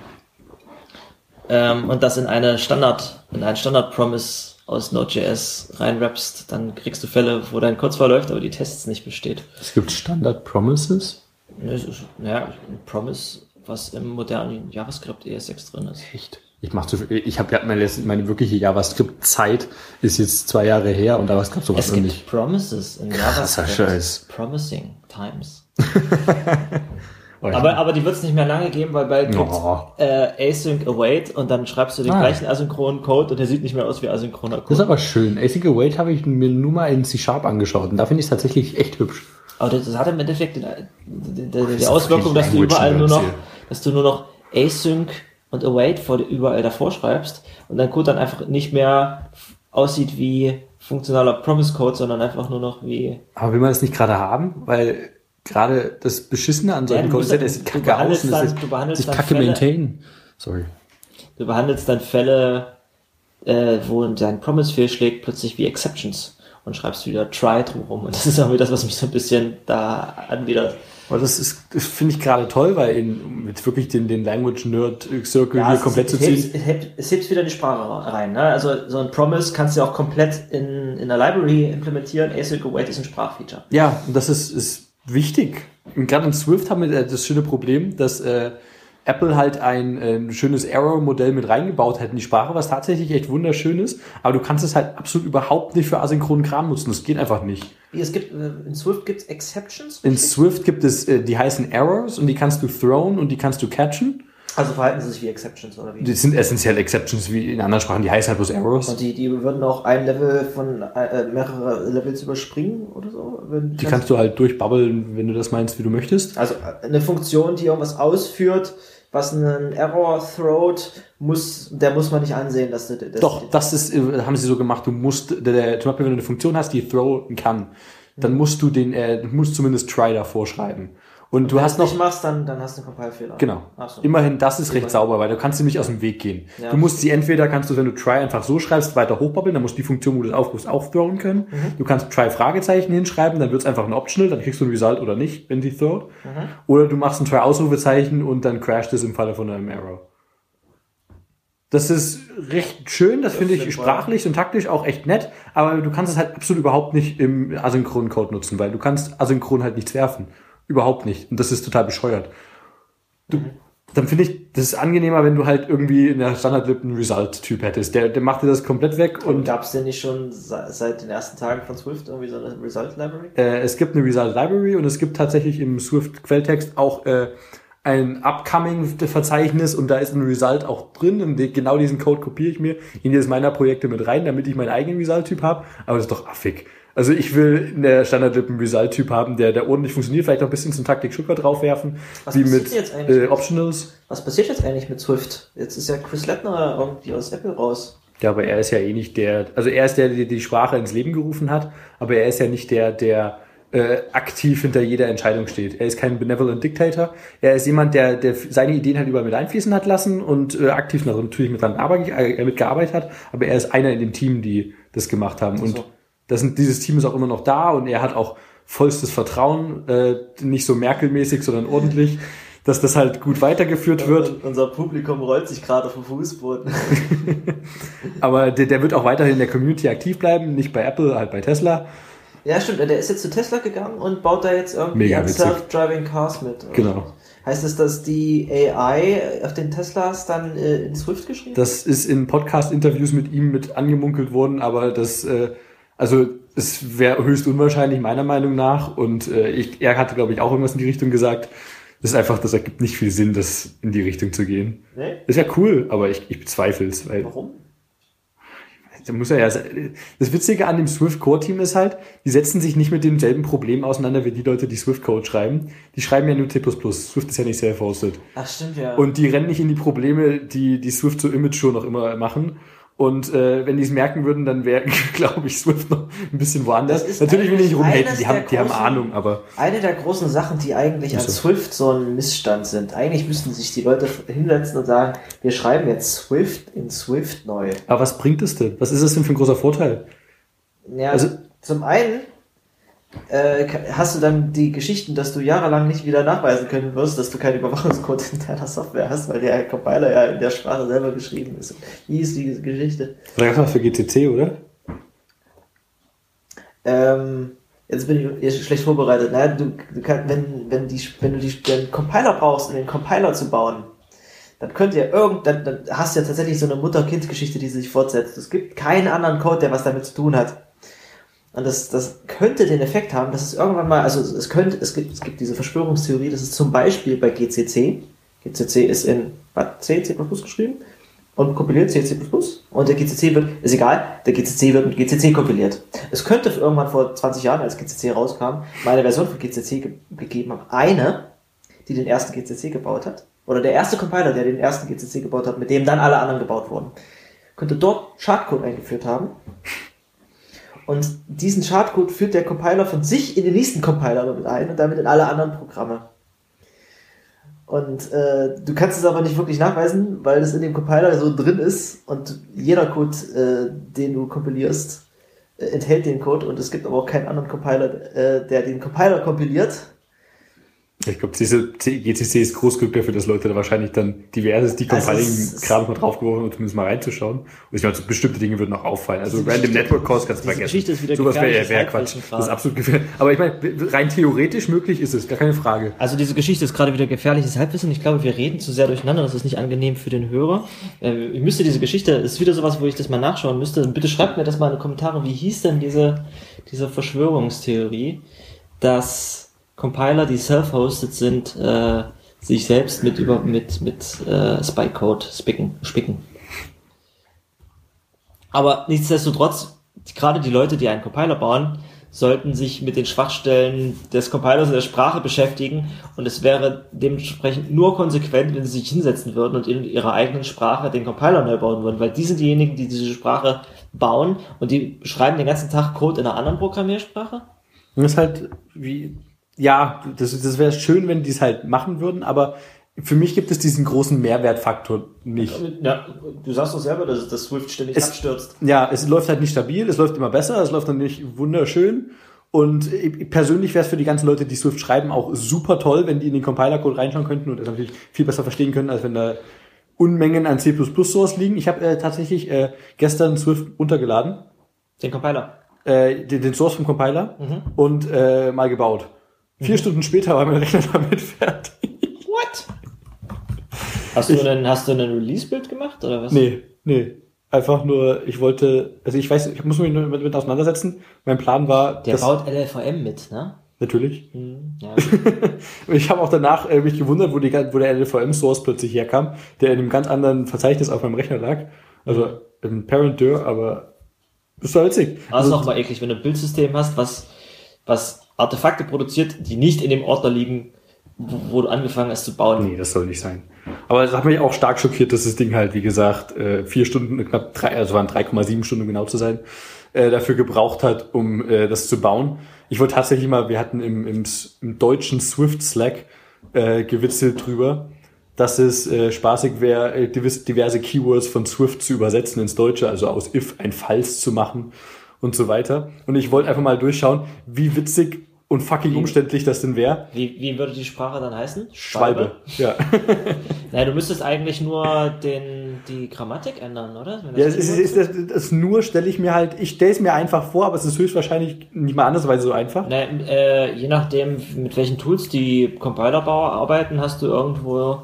ähm, und das in eine Standard, in einen Standard-Promise aus Node.js reinwrappst, dann kriegst du Fälle, wo dein Code zwar läuft, aber die Tests nicht besteht. Es gibt Standard Promises. Das ist, naja, ein Promise, was im modernen JavaScript ES6 drin ist. Echt? Ich mach zu viel. Ich habe ja meine, meine wirkliche JavaScript-Zeit ist jetzt zwei Jahre her und da gab es sowas Es gibt nicht. Promises in Krasser JavaScript. Scheiß. Promising times. Aber, aber die wird es nicht mehr lange geben, weil bald gibt Oh. äh, Async Await und dann schreibst du den Ah. gleichen asynchronen Code und der sieht nicht mehr aus wie asynchroner das ist Code. aber schön. Async Await habe ich mir nur mal in C-Sharp angeschaut und da finde ich es tatsächlich echt hübsch. Aber das, das hat im Endeffekt den, die, die, die Auswirkung, dass du überall nur noch, dass du nur noch Async und Await vor, überall davor schreibst und dein Code dann einfach nicht mehr aussieht wie funktionaler Promise Code, sondern einfach nur noch wie Aber will man das nicht gerade haben? Weil gerade das Beschissene an solchen Ja, Code ist das sieht kacke aus und das dann- ist du behandelst sich kacke Fälle- maintain. Sorry. Du behandelst dann Fälle, äh, wo dein Promise fehlschlägt, plötzlich wie Exceptions und schreibst wieder try drumherum. Und das ist auch wieder das, was mich so ein bisschen da anwidert. Aber das ist, das finde ich gerade toll, weil in, mit wirklich den, den Language Nerd Circle hier es, komplett zu ziehen. es, hebt, es hebt wieder die Sprache rein. Ne? Also so ein Promise kannst du auch komplett in, in der Library implementieren. Async Await ist ein Sprachfeature. Ja, und das ist, ist wichtig. Und gerade in Swift haben wir das schöne Problem, dass äh, Apple halt ein, äh, ein schönes Error-Modell mit reingebaut hat in die Sprache, was tatsächlich echt wunderschön ist. Aber du kannst es halt absolut überhaupt nicht für asynchronen Kram nutzen. Das geht einfach nicht. Wie, es gibt, äh, in Swift gibt es Exceptions. In Swift gibt es, äh, die heißen Errors und die kannst du thrown und die kannst du catchen. Also verhalten sie sich wie Exceptions oder wie? Die sind essentiell Exceptions wie in anderen Sprachen, die heißen halt bloß Errors. Und die, die würden auch ein Level von äh, mehrere Levels überspringen oder so? Wenn, Die kannst du halt durchbabbeln, wenn du das meinst, wie du möchtest. Also äh, eine Funktion, die irgendwas ausführt, was einen Error throwt, muss, der muss man nicht ansehen, dass du das. Doch, das ist, äh, haben sie so gemacht. Du musst, der, der, zum Beispiel, wenn du eine Funktion hast, die throwen kann, dann musst du den, äh, du musst zumindest try davor schreiben. Und du Wenn hast du noch, nicht machst, dann, dann hast du einen Compile-Fehler. genau. So. Immerhin, das ist recht Immerhin. sauber, weil du kannst nämlich aus dem Weg gehen. Ja. Du musst sie entweder, kannst du, wenn du try einfach so schreibst, weiter hochbabbeln, dann musst du die Funktion, wo du es aufrufst, auch throwen können. Mhm. Du kannst try Fragezeichen hinschreiben, dann wird es einfach ein Optional, dann kriegst du ein Result oder nicht, wenn die throwt. Mhm. Oder du machst ein try Ausrufezeichen und dann crasht es im Falle von einem Error. Das ist recht schön, das finde ich sprachlich und taktisch auch echt nett, aber du kannst es halt absolut überhaupt nicht im asynchronen Code nutzen, weil du kannst asynchron halt nichts werfen. Überhaupt nicht. Und das ist total bescheuert. Du, Dann finde ich, das ist angenehmer, wenn du halt irgendwie in der Standard-Lib einen Result-Typ hättest. Der, der macht dir das komplett weg Und und gab es denn nicht schon se- seit den ersten Tagen von Swift irgendwie so eine Result Library? äh, es gibt eine Result Library und es gibt tatsächlich im Swift-Quelltext auch äh, ein Upcoming-Verzeichnis und da ist ein Result auch drin und genau diesen Code kopiere ich mir in jedes meiner Projekte mit rein, damit ich meinen eigenen Result-Typ habe. Aber das ist doch affig. Also ich will in der Standard-Lib einen Result-Typ haben, der, der ordentlich funktioniert, vielleicht noch ein bisschen zum Taktik Schucker draufwerfen, Was wie passiert mit jetzt eigentlich? äh, Optionals. Was passiert jetzt eigentlich mit Swift? Jetzt ist ja Chris Lettner irgendwie aus Apple raus. Ja, aber er ist ja eh nicht der, also er ist der, der die Sprache ins Leben gerufen hat, aber er ist ja nicht der, der äh, aktiv hinter jeder Entscheidung steht. Er ist kein benevolent Dictator. Er ist jemand, der, der seine Ideen halt überall mit einfließen hat lassen und äh, aktiv noch natürlich mit dran arbeit, äh, mitgearbeitet hat, aber er ist einer in dem Team, die das gemacht haben. Und so. Das sind, dieses Team ist auch immer noch da und er hat auch vollstes Vertrauen, äh, nicht so Merkel-mäßig, sondern ordentlich, dass das halt gut weitergeführt wird. Und unser Publikum rollt sich gerade auf dem Fußboden. Aber der, der wird auch weiterhin in der Community aktiv bleiben, nicht bei Apple, halt bei Tesla. ja, stimmt. Der ist jetzt zu Tesla gegangen und baut da jetzt irgendwie. Self-Driving Cars mit. Genau. Heißt es, dass die AI auf den Teslas dann äh, in Swift geschrieben Das ist in Podcast-Interviews mit ihm mit angemunkelt worden, aber das, äh, also es wäre höchst unwahrscheinlich meiner Meinung nach. Und äh, ich, er hatte, glaube ich, auch irgendwas in die Richtung gesagt. Das ist einfach, das ergibt nicht viel Sinn, das in die Richtung zu gehen. Nee? Das ist ja cool, aber ich, ich bezweifle es, weil Warum? da muss er ja. Das Witzige an dem Swift Core Team ist halt, die setzen sich nicht mit demselben Problem auseinander wie die Leute, die Swift Code schreiben. Die schreiben ja nur C++. Swift ist ja nicht self-hosted. Ach, stimmt ja. Und die rennen nicht in die Probleme, die die Swift so Image schon noch immer machen. Und äh, wenn die es merken würden, dann wäre, glaube ich, Swift noch ein bisschen woanders. Natürlich will ich nicht rumhaten, die haben, die haben großen- Ahnung, aber Eine der großen Sachen, die eigentlich an. Swift so ein Missstand sind. Eigentlich müssten sich die Leute hinsetzen und sagen, wir schreiben jetzt Swift in Swift neu. aber was bringt es denn? Was ist das denn für ein großer Vorteil? Ja, Also- zum einen äh, hast du dann die Geschichten, dass du jahrelang nicht wieder nachweisen können wirst, dass du keinen Überwachungscode in deiner Software hast, weil der Compiler ja in der Sprache selber geschrieben ist. Wie ist diese Geschichte? Da gab es was für GCC, oder? Ähm, jetzt bin ich schlecht vorbereitet. Naja, du, du kannst, wenn, wenn, die, wenn du die, den Compiler brauchst, um den Compiler zu bauen, dann könnte ja irgend, dann, dann hast du ja tatsächlich so eine Mutter-Kind-Geschichte, die sich fortsetzt. Es gibt keinen anderen Code, der was damit zu tun hat. Und das, das könnte den Effekt haben, dass es irgendwann mal, also es könnte, es gibt, es gibt diese Verschwörungstheorie, dass es zum Beispiel bei GCC, GCC ist in C, C++ geschrieben und kompiliert C, C++ und der GCC wird, ist egal, der GCC wird mit GCC kompiliert. Es könnte irgendwann vor 20 Jahren, als GCC rauskam, mal eine Version von GCC ge gegeben haben. Eine, die den ersten GCC gebaut hat. Oder der erste Compiler, der den ersten GCC gebaut hat, mit dem dann alle anderen gebaut wurden. Könnte dort Schadcode eingeführt haben. Und diesen Schadcode führt der Compiler von sich in den nächsten Compiler mit ein und damit in alle anderen Programme. Und äh, du kannst es aber nicht wirklich nachweisen, weil es in dem Compiler so drin ist und jeder Code, äh, den du kompilierst, äh, enthält den Code und es gibt aber auch keinen anderen Compiler, äh, der den Compiler kompiliert. Ich glaube, diese GCC ist groß genug dafür, dass Leute da wahrscheinlich dann diverses Decompiling-Kram mal draufgeworfen und zumindest mal reinzuschauen. Und ich meine, so bestimmte Dinge würden auch auffallen. Also Random Network Cost kannst du vergessen. Geschichte ist wieder Sowas wäre wär Quatsch. Das ist absolut gefährlich. Aber ich meine, rein theoretisch möglich ist es, gar keine Frage. Also diese Geschichte ist gerade wieder gefährliches Halbwissen. Ich glaube, wir reden zu sehr durcheinander. Das ist nicht angenehm für den Hörer. Äh, Ich müsste diese Geschichte, ist wieder sowas, wo ich das mal nachschauen müsste. Bitte schreibt mir das mal in die Kommentare. Wie hieß denn diese, diese Verschwörungstheorie, dass Compiler, die self-hosted sind, äh, sich selbst mit über mit mit äh, Spy-Code spicken, spicken. Aber nichtsdestotrotz, gerade die Leute, die einen Compiler bauen, sollten sich mit den Schwachstellen des Compilers und der Sprache beschäftigen und es wäre dementsprechend nur konsequent, wenn sie sich hinsetzen würden und in ihrer eigenen Sprache den Compiler neu bauen würden, weil die sind diejenigen, die diese Sprache bauen und die schreiben den ganzen Tag Code in einer anderen Programmiersprache. Das ist halt wie, ja, das, das wäre schön, wenn die es halt machen würden, aber für mich gibt es diesen großen Mehrwertfaktor nicht. Ja, du sagst doch selber, dass das Swift ständig Es- abstürzt. Ja, es läuft halt nicht stabil, es läuft immer besser, es läuft dann nicht wunderschön. Und ich- persönlich wäre es für die ganzen Leute, die Swift schreiben, auch super toll, wenn die in den Compiler-Code reinschauen könnten und es natürlich viel besser verstehen können, als wenn da Unmengen an C++-Source liegen. Ich habe äh, tatsächlich äh, gestern Swift runtergeladen, Den Compiler. äh, den, den Source vom Compiler und äh, mal gebaut. Vier Stunden später war mein Rechner damit fertig. What? Hast du einen, hast du einen Release-Bild gemacht oder was? Nee, nee. Einfach nur, ich wollte, also ich weiß, ich muss mich nur damit auseinandersetzen. Mein Plan war, Der dass- baut LLVM mit, ne? natürlich. Hm, ja. Ich habe auch danach äh, mich gewundert, wo, die, wo der LLVM-Source plötzlich herkam, der in einem ganz anderen Verzeichnis auf meinem Rechner lag. Also im Parent Dir, aber das war witzig. Das ist auch mal eklig, wenn du ein Bildsystem hast, was, was Artefakte produziert, die nicht in dem Ordner liegen, wo, wo du angefangen hast zu bauen. Nee, das soll nicht sein. Aber das hat mich auch stark schockiert, dass das Ding halt, wie gesagt, äh, vier Stunden, knapp drei, also waren 3,7 Stunden genau zu sein, äh, dafür gebraucht hat, um äh, das zu bauen. Ich wollte tatsächlich mal, wir hatten im, im, im deutschen Swift Slack äh, gewitzelt drüber, dass es äh, spaßig wäre, äh, divers- diverse Keywords von Swift zu übersetzen ins Deutsche, also aus if ein Falls zu machen und so weiter. Und ich wollte einfach mal durchschauen, wie witzig und fucking umständlich das denn wäre. Wie, wie würde die Sprache dann heißen? Schwalbe. Ja. Naja, du müsstest eigentlich nur den, die Grammatik ändern, oder? Ja, es ist, es ist, das, nur stelle ich mir halt, ich stelle es mir einfach vor, aber es ist höchstwahrscheinlich nicht mal andersweise so einfach. Na, äh, je nachdem, mit welchen Tools die Compilerbauer arbeiten, hast du irgendwo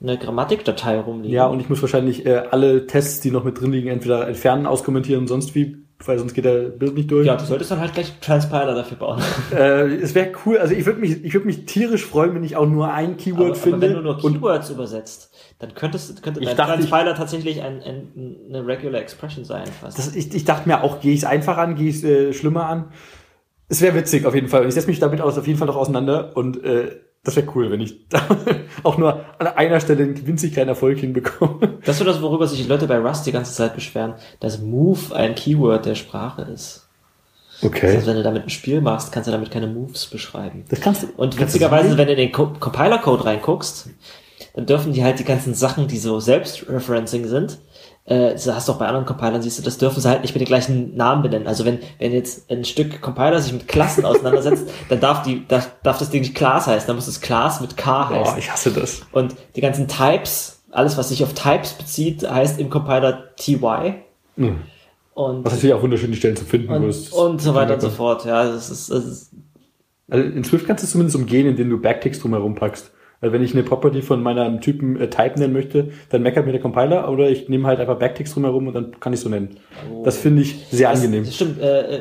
eine Grammatikdatei rumliegen. Ja, und ich muss wahrscheinlich äh, alle Tests, die noch mit drin liegen, entweder entfernen, auskommentieren und sonst wie, weil sonst geht der Bild nicht durch. ja, du solltest dann halt gleich Transpiler dafür bauen. Äh, es wäre cool, also ich würde mich, ich würde mich tierisch freuen, wenn ich auch nur ein Keyword aber, finde. aber wenn du nur Keywords übersetzt, dann könntest, könnte Ich dein dachte, ich- Transpiler tatsächlich ein, ein, eine Regular Expression sein. Fast. das, ich, ich dachte mir auch, gehe ich es einfach an, gehe ich es äh, schlimmer an. Es wäre witzig auf jeden Fall. Und ich setze mich damit aus, auf jeden Fall noch auseinander und äh, das wäre cool, wenn ich da auch nur an einer Stelle einen winzig kleinen Erfolg hinbekomme. Das ist so das, worüber sich die Leute bei Rust die ganze Zeit beschweren, dass Move ein Keyword der Sprache ist. Das Okay. heißt, wenn du damit ein Spiel machst, kannst du damit keine Moves beschreiben. Das kannst du. Und kannst witzigerweise, wenn du in den Co Compiler-Code reinguckst, dann dürfen die halt die ganzen Sachen, die so Selbstreferencing sind, äh, das hast du auch bei anderen Compilern, siehst du, das dürfen sie halt nicht mit den gleichen Namen benennen. Also wenn, wenn jetzt ein Stück Compiler sich mit Klassen auseinandersetzt, dann darf die, darf, darf das Ding nicht Class heißen, dann muss es Class mit K Oh, heißen. ich hasse das. Und die ganzen Types, alles was sich auf Types bezieht, heißt im Compiler TY. Mhm. Und, Was natürlich auch wunderschöne Stellen zu finden, und, es- und so weiter und so fort. Ja, das ist, das ist Also in Swift kannst du es zumindest umgehen, indem du Backticks drumherum packst. Also wenn ich eine Property von meinem Typen äh, Type nennen möchte, dann meckert mir der Compiler oder ich nehme halt einfach Backticks drumherum und dann kann ich so nennen. Das finde ich sehr Das- angenehm. Das stimmt. Äh, äh,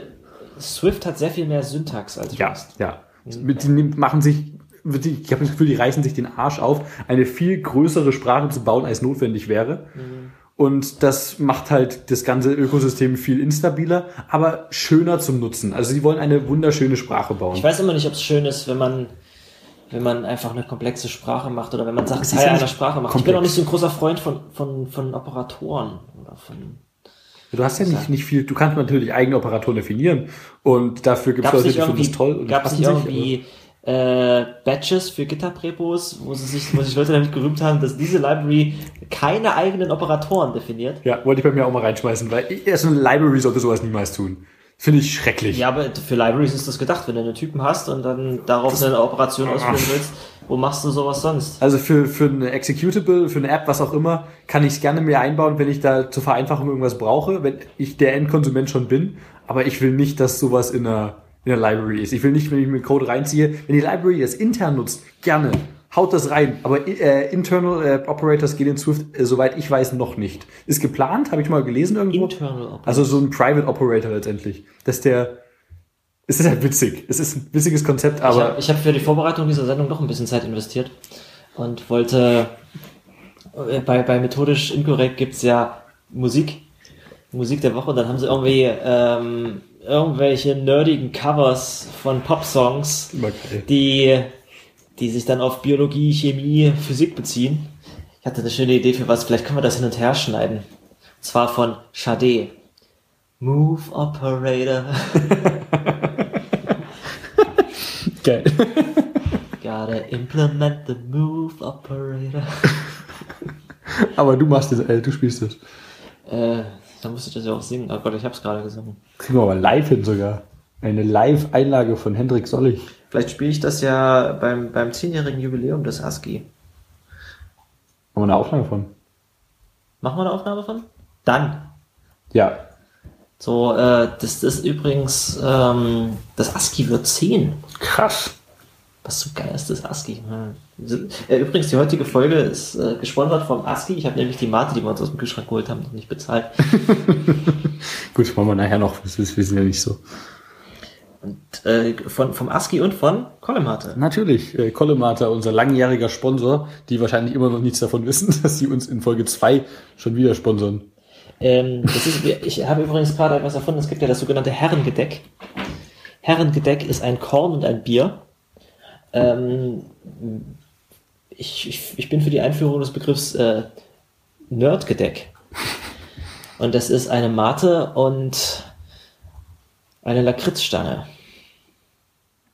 Swift hat sehr viel mehr Syntax als Ja, Rust. ja. Mit, die nehmen- machen sich, ich habe das Gefühl, die reißen sich den Arsch auf, eine viel größere Sprache zu bauen, als notwendig wäre. Und das macht halt das ganze Ökosystem viel instabiler, aber schöner zum Nutzen. Also sie wollen eine wunderschöne Sprache bauen. Ich weiß immer nicht, ob es schön ist, wenn man wenn man einfach eine komplexe Sprache macht oder wenn man Sachen Teil ja einer Sprache macht. Ich bin komplex. auch nicht so ein großer Freund von, von, von Operatoren oder von Du hast ja nicht, nicht viel, du kannst natürlich eigene Operatoren definieren und dafür gibt es Gab es Leute, die finden das toll und gab's hassen nicht irgendwie äh, Badges für GitHub-Repos, wo, sie sich, wo sich Leute damit gerühmt haben, dass diese Library keine eigenen Operatoren definiert? Ja, wollte ich bei mir auch mal reinschmeißen, weil ich- erst eine Library sollte sowas niemals tun. Finde ich schrecklich. Ja, aber für Libraries ist das gedacht, wenn du einen Typen hast und dann darauf eine Operation ausführen willst, wo machst du sowas sonst? Also für, für eine Executable, für eine App, was auch immer, kann ich es gerne mehr einbauen, wenn ich da zur Vereinfachung irgendwas brauche, wenn ich der Endkonsument schon bin. Aber ich will nicht, dass sowas in einer, in einer Library ist. Ich will nicht, wenn ich mir Code reinziehe, wenn die Library das intern nutzt, gerne. Haut das rein. Aber äh, Internal äh, Operators gehen in Swift, äh, soweit ich weiß, noch nicht. Ist geplant, habe ich mal gelesen irgendwo. Internal Operator. Also so ein Private Operator letztendlich. Dass der. Es ist halt witzig. Es ist ein witziges Konzept, ich aber. habe ich hab für die Vorbereitung dieser Sendung noch ein bisschen Zeit investiert und wollte äh, bei, bei methodisch inkorrekt gibt's ja Musik, Musik der Woche, und dann haben sie irgendwie ähm, irgendwelche nerdigen Covers von Pop-Songs, geil. die, die sich dann auf Biologie, Chemie, Physik beziehen. Ich hatte eine schöne Idee für was, vielleicht können wir das hin und her schneiden. Und zwar von Sade. Move Operator. Geil. Gotta implement the move operator. aber du machst das, äh, du spielst das. Äh, da musste ich das ja auch singen. Oh Gott, ich hab's gerade gesungen. Kriegen wir aber live hin sogar. Eine Live-Einlage von Hendrik Sollig. Vielleicht spiele ich das ja beim, beim 10-jährigen Jubiläum des ASCII. Haben wir eine Aufnahme von? Machen wir eine Aufnahme von? Dann. Ja. So, äh, das ist übrigens, ähm, das ASCII wird 10. Krass. Was so geil ist das ASCII. Hm. Äh, Übrigens, die heutige Folge ist äh, gesponsert vom ASCII. Ich habe nämlich die Mate, die wir uns aus dem Kühlschrank geholt haben, noch nicht bezahlt. Gut, machen wir nachher noch. Das ist- wir sind ja nicht so. Und äh, von, vom ASCII und von Kollemate. Natürlich, äh, unser langjähriger Sponsor, die wahrscheinlich immer noch nichts davon wissen, dass sie uns in Folge 2 schon wieder sponsern. Ähm, ist, ich habe übrigens gerade etwas erfunden. Es gibt ja das sogenannte Herrengedeck. Herrengedeck ist ein Korn und ein Bier. Ähm, ich, ich, ich bin für die Einführung des Begriffs äh, Nerdgedeck. Und das ist eine Mate und eine Lakritzstange.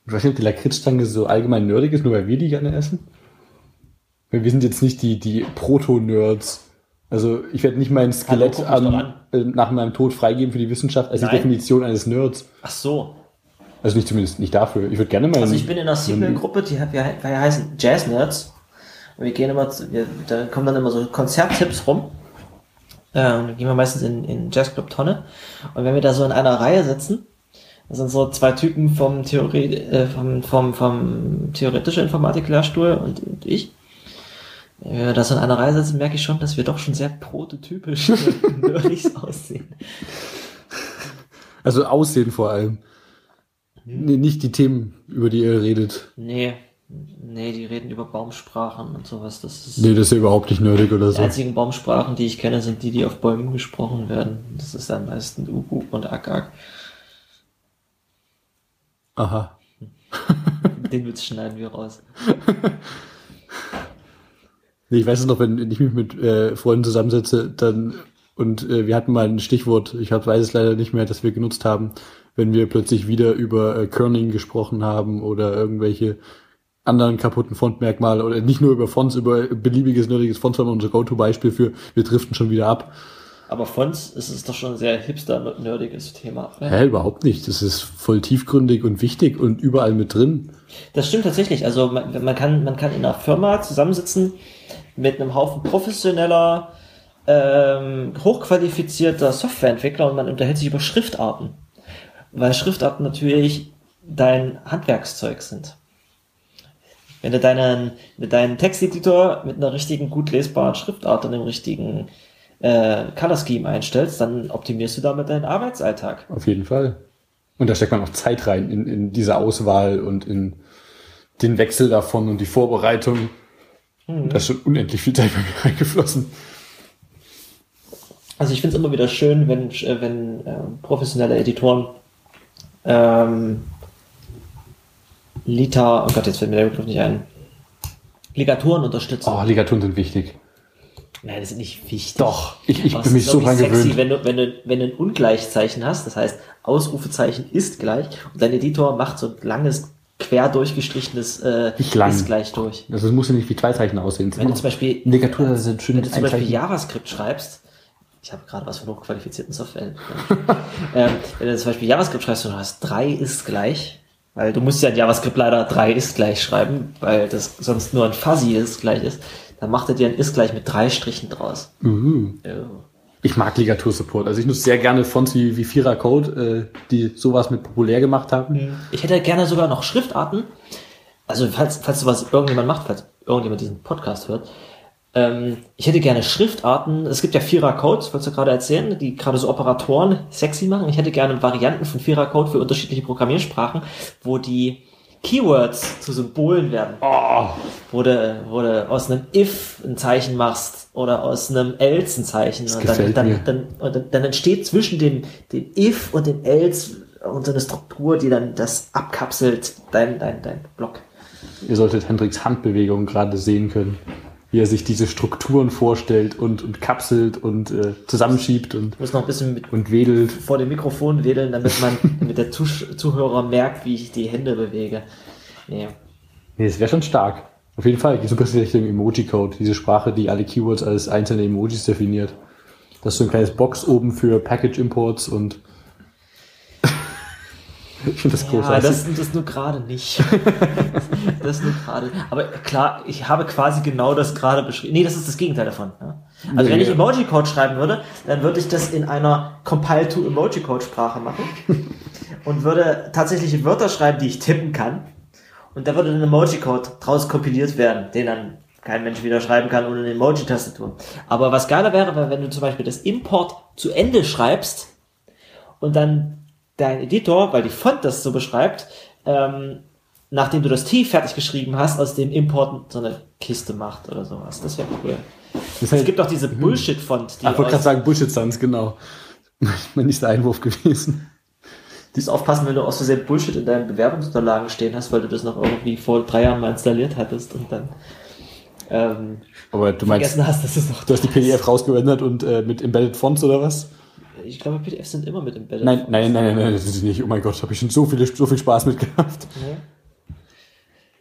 Ich weiß nicht, ob die Lakritzstange so allgemein nerdig ist, nur weil wir die gerne essen. Weil wir sind jetzt nicht die, die Proto-Nerds. Also ich werde nicht mein Skelett doch am, äh, nach meinem Tod freigeben für die Wissenschaft als Nein. die Definition eines Nerds. Ach so. Also nicht zumindest nicht dafür. Ich würde gerne mal. Also ich bin in einer Sequel-Gruppe, die wir, wir heißen Jazz Nerds. Und wir gehen immer, zu, wir, da kommen dann immer so Konzerttipps rum. Äh, und dann gehen wir meistens in, in Jazzclub Tonne. Und wenn wir da so in einer Reihe sitzen, das sind so zwei Typen vom, Theorie, äh, vom, vom, vom theoretischen Informatik-Lehrstuhl und, und ich. Wenn wir da so in einer Reihe sitzen, merke ich schon, dass wir doch schon sehr prototypisch nerdig aussehen. Also Aussehen vor allem. Nee, nicht die Themen, über die ihr redet. Nee, nee, die reden über Baumsprachen und sowas. Das ist Nee, das ist ja überhaupt nicht nerdig oder Die so. einzigen Baumsprachen, die ich kenne, sind die, die auf Bäumen gesprochen werden. Das ist am meisten Ubu und Akak. Aha. Den Witz schneiden wir raus. Nee, ich weiß es noch, wenn ich mich mit äh, Freunden zusammensetze, dann und äh, wir hatten mal ein Stichwort, ich hab, weiß es leider nicht mehr, das wir genutzt haben, wenn wir plötzlich wieder über äh, Kerning gesprochen haben oder irgendwelche anderen kaputten Fontmerkmale oder nicht nur über Fonts, über beliebiges, nerdiges Fonts war unser Go-To-Beispiel für, wir driften schon wieder ab. Aber Fonts ist es doch schon ein sehr hipster-nerdiges Thema. Hä, überhaupt nicht. Das ist voll tiefgründig und wichtig und überall mit drin. Das stimmt tatsächlich. Also man, man, kann, man kann in einer Firma zusammensitzen mit einem Haufen professioneller, ähm, hochqualifizierter Softwareentwickler und man unterhält sich über Schriftarten. Weil Schriftarten natürlich dein Handwerkszeug sind. Wenn du deinen, mit deinen Texteditor mit einer richtigen, gut lesbaren Schriftart und dem richtigen äh, Color Scheme einstellst, dann optimierst du damit deinen Arbeitsalltag. Auf jeden Fall. Und da steckt man auch Zeit rein in, in diese Auswahl und in den Wechsel davon und die Vorbereitung. Mhm. Da ist schon unendlich viel Zeit bei mir reingeflossen. Also ich finde es immer wieder schön, wenn, äh, wenn ähm, professionelle Editoren ähm, Lita, oh Gott, jetzt fällt mir der Begriff nicht ein, Ligaturen unterstützen. Oh, Ligaturen sind wichtig. Nein, das ist nicht wichtig. Doch, ich, ich bin mich ist so dran gewöhnt. Wenn du, wenn, du, wenn du ein Ungleichzeichen hast, das heißt, Ausrufezeichen ist gleich und dein Editor macht so ein langes, quer durchgestrichenes äh, Nicht lang. ist gleich durch. Also es muss ja nicht wie zwei Zeichen aussehen. Wenn du zum Beispiel, Ligatur sind schön wenn du zum Beispiel. JavaScript schreibst, ich habe gerade was von hochqualifizierten Software. ähm, wenn du zum Beispiel JavaScript schreibst und du hast drei ist gleich, weil du musst ja in JavaScript leider drei ist gleich schreiben, weil das sonst nur ein fuzzy ist gleich ist, dann macht er dir ein ist gleich mit drei Strichen draus. Mhm. Ich mag Ligatur-Support. Also ich nutze sehr gerne Fonts wie, wie Vierer Code, äh, die sowas mit populär gemacht haben. Ich hätte gerne sogar noch Schriftarten. Also falls, falls du was irgendjemand macht, falls irgendjemand diesen Podcast hört, ähm, ich hätte gerne Schriftarten. Es gibt ja Vierer-Code, das wolltest du gerade erzählen, die gerade so Operatoren sexy machen. Ich hätte gerne Varianten von Vierer-Code für unterschiedliche Programmiersprachen, wo die Keywords zu Symbolen werden. Oh, Wo du, wo du aus einem if ein Zeichen machst oder aus einem else ein Zeichen. Und dann, gefällt mir. dann, dann, und dann, dann entsteht zwischen dem, dem if und dem else und so eine Struktur, die dann das abkapselt, dein, dein, dein Block. ihr solltet Hendricks Handbewegung gerade sehen können. Wie er sich diese Strukturen vorstellt und, und kapselt und äh, zusammenschiebt und, muss noch ein bisschen mit und wedelt. vor dem Mikrofon wedeln, damit man, damit der Zusch Zuhörer merkt, wie ich die Hände bewege. Nee. Nee, das wäre schon stark. Auf jeden Fall geht so ein bisschen Richtung Emoji-Code. Diese Sprache, die alle Keywords als einzelne Emojis definiert. Das ist so ein kleines Box oben für Package-Imports und ich finde das Ja, großartig. das, das nur gerade nicht. das nur gerade. Aber klar, ich habe quasi genau das gerade beschrieben. Nee, das ist das Gegenteil davon. Ne? Also Nee, wenn ich. Emoji-Code schreiben würde, dann würde ich das in einer Compile-to-Emoji-Code-Sprache machen und würde tatsächlich Wörter schreiben, die ich tippen kann. Und da würde ein Emoji-Code draus kompiliert werden, den dann kein Mensch wieder schreiben kann ohne eine Emoji-Tastatur. Aber was geiler wäre, wenn du zum Beispiel das Import zu Ende schreibst und dann dein Editor, weil die Font das so beschreibt, ähm, nachdem du das T fertig geschrieben hast, aus dem Import so eine Kiste macht oder sowas. Das wäre cool. Das ist Es halt, gibt auch diese Bullshit-Font, die Ach, ich wollte gerade sagen, Bullshit-Sans, genau. mein nächster Einwurf gewesen. die ist aufpassen, wenn du aus Versehen Bullshit in deinen Bewerbungsunterlagen stehen hast, weil du das noch irgendwie vor drei Jahren mal installiert hattest und dann ähm, Aber du meinst, vergessen hast, dass es noch du hast die PDF rausgeändert und äh, mit Embedded Fonts oder was? Ich glaube, PDFs sind immer mit Embedded. Nein, nein, nein, nein, nein, das ist nicht. Oh mein Gott, habe ich schon so, viele, so viel Spaß mit gehabt.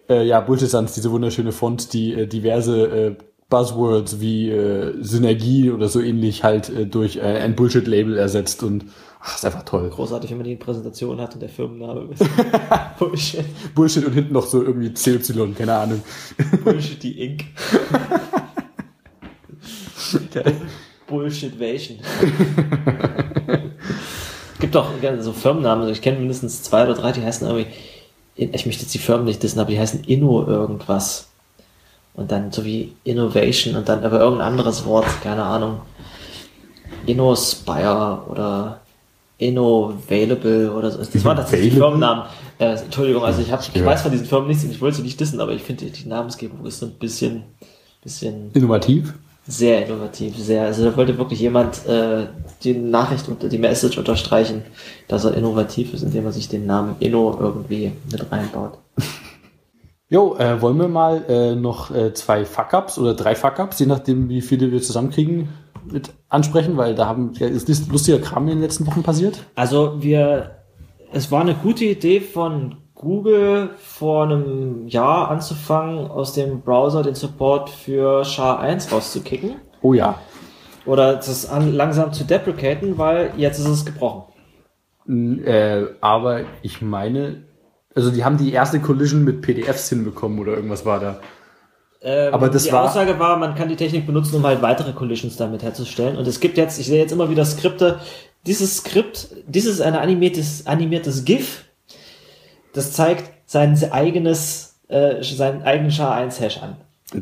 Ja. Äh, ja, Bullshit Sans, diese wunderschöne Font, die äh, diverse äh, Buzzwords wie äh, Synergie oder so ähnlich halt äh, durch äh, ein Bullshit-Label ersetzt und ach, ist einfach toll. Großartig, wenn man die Präsentation hat und der Firmenname ist. Bullshit. Bullshit und hinten noch so irgendwie CY, keine Ahnung. Bullshit die Inc. Bullshit-Vation. gibt auch gerne so Firmennamen, also ich kenne mindestens zwei oder drei, die heißen irgendwie, ich möchte jetzt die Firmen nicht wissen, aber die heißen Inno irgendwas. Und dann so wie Innovation und dann aber irgendein anderes Wort, keine Ahnung. InnoSpire oder InnoVailable oder so. Das waren tatsächlich die? Firmennamen. Äh, Entschuldigung, also ich, hab, ich Ja. weiß von diesen Firmen nichts und ich wollte sie nicht dissen, aber ich finde, die Namensgebung ist so ein bisschen, bisschen Innovativ. Sehr innovativ, sehr. Also da wollte wirklich jemand äh, die Nachricht und die Message unterstreichen, dass er innovativ ist, indem er sich den Namen Inno irgendwie mit reinbaut. Jo, äh, wollen wir mal äh, noch äh, zwei Fuck-Ups oder drei Fuck-Ups, je nachdem, wie viele wir zusammenkriegen, mit ansprechen, weil da haben, ja, ist lustiger Kram in den letzten Wochen passiert. Also wir, es war eine gute Idee von Google vor einem Jahr anzufangen, aus dem Browser den Support für SHA-1 rauszukicken Oh ja. oder das an, langsam zu deprecaten, weil jetzt ist es gebrochen. Äh, aber ich meine, also die haben die erste Collision mit PDFs hinbekommen oder irgendwas war da. Ähm, Aber das die war- Aussage war, man kann die Technik benutzen, um halt weitere Collisions damit herzustellen. Und es gibt jetzt, ich sehe jetzt immer wieder Skripte. Dieses Skript, dieses ist ein animiertes, animiertes GIF. Das zeigt sein eigenes, äh, seinen eigenen SHA-1-Hash an.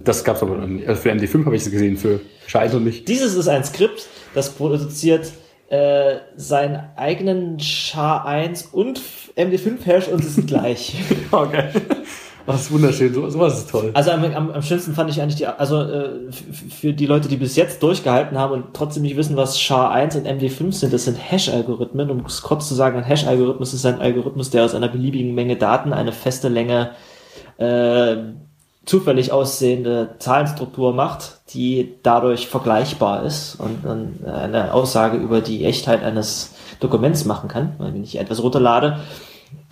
Das gab's aber noch nicht. Also für MD5 habe ich es gesehen, für Scheiß und nicht. Dieses ist ein Skript, das produziert äh, seinen eigenen SHA-1 und MD5-Hash und sie sind gleich. Okay. Das ist wunderschön, so, sowas ist toll. Also am, am, am schönsten fand ich eigentlich die, also äh, für die Leute, die bis jetzt durchgehalten haben und trotzdem nicht wissen, was SHA-1 und MD5 sind, das sind Hash-Algorithmen. Um es kurz zu sagen, ein Hash-Algorithmus ist ein Algorithmus, der aus einer beliebigen Menge Daten eine feste Länge äh, zufällig aussehende Zahlenstruktur macht, die dadurch vergleichbar ist und, und eine Aussage über die Echtheit eines Dokuments machen kann. Wenn ich etwas runterlade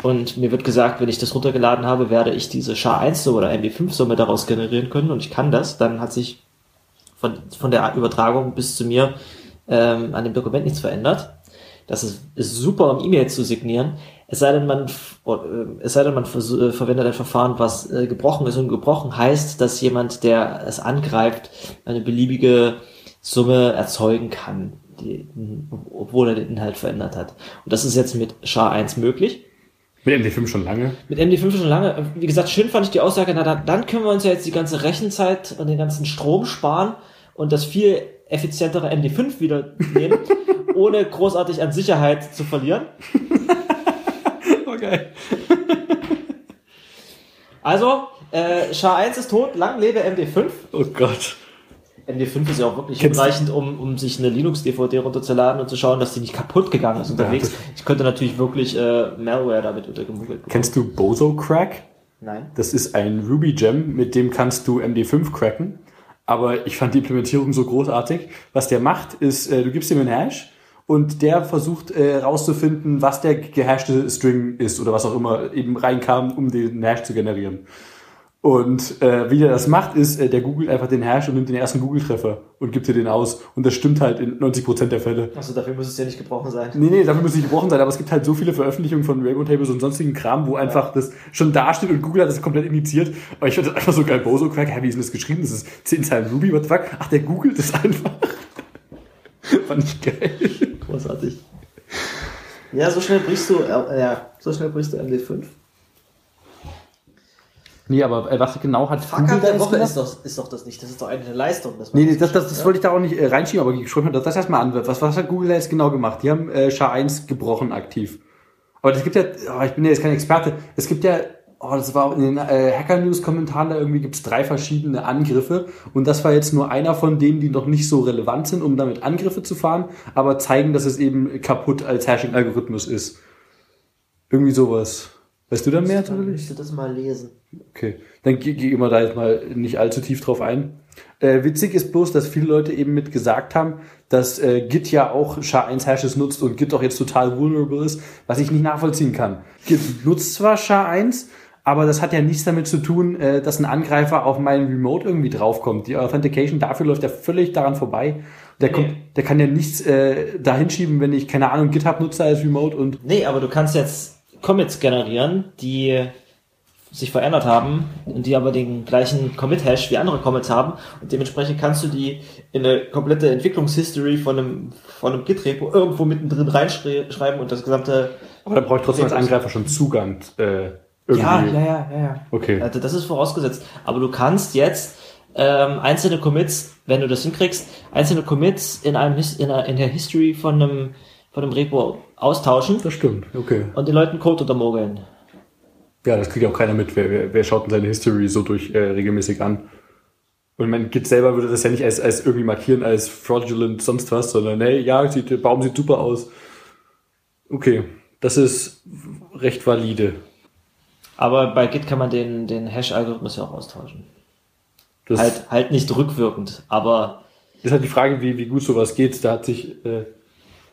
und mir wird gesagt, wenn ich das runtergeladen habe, werde ich diese SHA-1-Summe oder MD5-Summe daraus generieren können und ich kann das, dann hat sich von, von der Übertragung bis zu mir ähm, an dem Dokument nichts verändert. Das ist, ist super, um E-Mails zu signieren. Es sei denn, man, oder, äh, es sei denn, man äh, verwendet ein Verfahren, was äh, gebrochen ist. Und gebrochen heißt, dass jemand, der es angreift, eine beliebige Summe erzeugen kann, die, obwohl er den Inhalt verändert hat. Und das ist jetzt mit SHA-1 möglich. Mit MD5 schon lange. Mit MD5 schon lange. Wie gesagt, schön fand ich die Aussage, na dann, dann können wir uns ja jetzt die ganze Rechenzeit und den ganzen Strom sparen und das viel effizientere MD5 wieder nehmen, ohne großartig an Sicherheit zu verlieren. Okay. Also, äh, SHA-1 ist tot, lang lebe MD5. Oh Gott. MD5 ist ja auch wirklich Kennst hinreichend, um, um sich eine Linux-DVD runterzuladen und zu schauen, dass die nicht kaputt gegangen ist unterwegs. das- Ich könnte natürlich wirklich äh, Malware damit untergemuggelt. Kennst du Bozo Crack? Nein. Das ist ein Ruby Gem, mit dem kannst du MD5 cracken. Aber ich fand die Implementierung so großartig. Was der macht, ist, äh, du gibst ihm einen Hash und der versucht äh, rauszufinden, was der gehashte String ist oder was auch immer eben reinkam, um den Hash zu generieren. Und äh, wie der das macht, ist, äh, der googelt einfach den Hash und nimmt den ersten Google-Treffer und gibt dir den aus. Und das stimmt halt in 90% der Fälle. Also dafür muss es ja nicht gebrochen sein. Nee, nee, dafür muss nicht gebrochen sein, aber es gibt halt so viele Veröffentlichungen von Rainbow Tables und sonstigen Kram, wo einfach das schon dasteht und Google hat das komplett initiiert. Aber ich finde das einfach so geil. Bozo Crack, hä, wie ist denn das geschrieben? Das ist 10 Zeilen Ruby, what the fuck? Ach, der googelt das einfach. Fand ich geil. Großartig. Ja, so schnell brichst du, äh, ja, so schnell brichst du MD5. Nee, aber äh, was genau hat Fuck der Woche ist doch, ist doch das nicht. Das ist doch eine Leistung. Dass man Nee, das, das, das wollte ich da auch nicht äh, reinschieben, aber ich spreche mal das erstmal an. Was, was hat Google da jetzt genau gemacht? Die haben äh, SHA-1 gebrochen aktiv. Aber das gibt ja, oh, ich bin ja jetzt kein Experte, es gibt ja, oh, das war in den äh, Hacker-News-Kommentaren, da irgendwie gibt's drei verschiedene Angriffe und das war jetzt nur einer von denen, die noch nicht so relevant sind, um damit Angriffe zu fahren, aber zeigen, dass es eben kaputt als Hashing-Algorithmus ist. Irgendwie sowas. Weißt du da mehr? Dann zufällig? müsste das mal lesen. Okay, dann ge- gehen wir da jetzt mal nicht allzu tief drauf ein. Äh, witzig ist bloß, dass viele Leute eben mit gesagt haben, dass äh, Git ja auch SHA-1-Hashes nutzt und Git auch jetzt total vulnerable ist, was ich nicht nachvollziehen kann. Git nutzt zwar SHA-1, aber das hat ja nichts damit zu tun, äh, dass ein Angreifer auf meinen Remote irgendwie draufkommt. Die Authentication dafür läuft ja völlig daran vorbei. Der, Nee. kommt, der kann ja nichts äh, da hinschieben, wenn ich, keine Ahnung, GitHub nutze als Remote und Nee, aber du kannst jetzt Commits generieren, die sich verändert haben und die aber den gleichen Commit-Hash wie andere Commits haben und dementsprechend kannst du die in eine komplette Entwicklungshistory von einem, von einem Git-Repo irgendwo mittendrin reinschreiben und das gesamte aber da brauche ich trotzdem als Angreifer schon Zugang. Äh, irgendwie. Ja, ja, ja, ja, ja. Okay. Also das ist vorausgesetzt. Aber du kannst jetzt ähm, einzelne Commits, wenn du das hinkriegst, einzelne Commits in einem in, einer, in der History von einem von einem Repo austauschen Das stimmt, okay. und den Leuten Code untermogeln. Ja, das kriegt ja auch keiner mit. Wer, wer, wer schaut denn seine History so durch äh, regelmäßig an? Und mein Git selber würde das ja nicht als, als irgendwie markieren, als fraudulent sonst was, sondern hey, ja, sieht, der Baum sieht super aus. Okay, das ist recht valide. Aber bei Git kann man den, den Hash-Algorithmus ja auch austauschen. Das Halt, halt nicht rückwirkend, aber ist halt die Frage, wie, wie gut sowas geht. Da hat sich äh,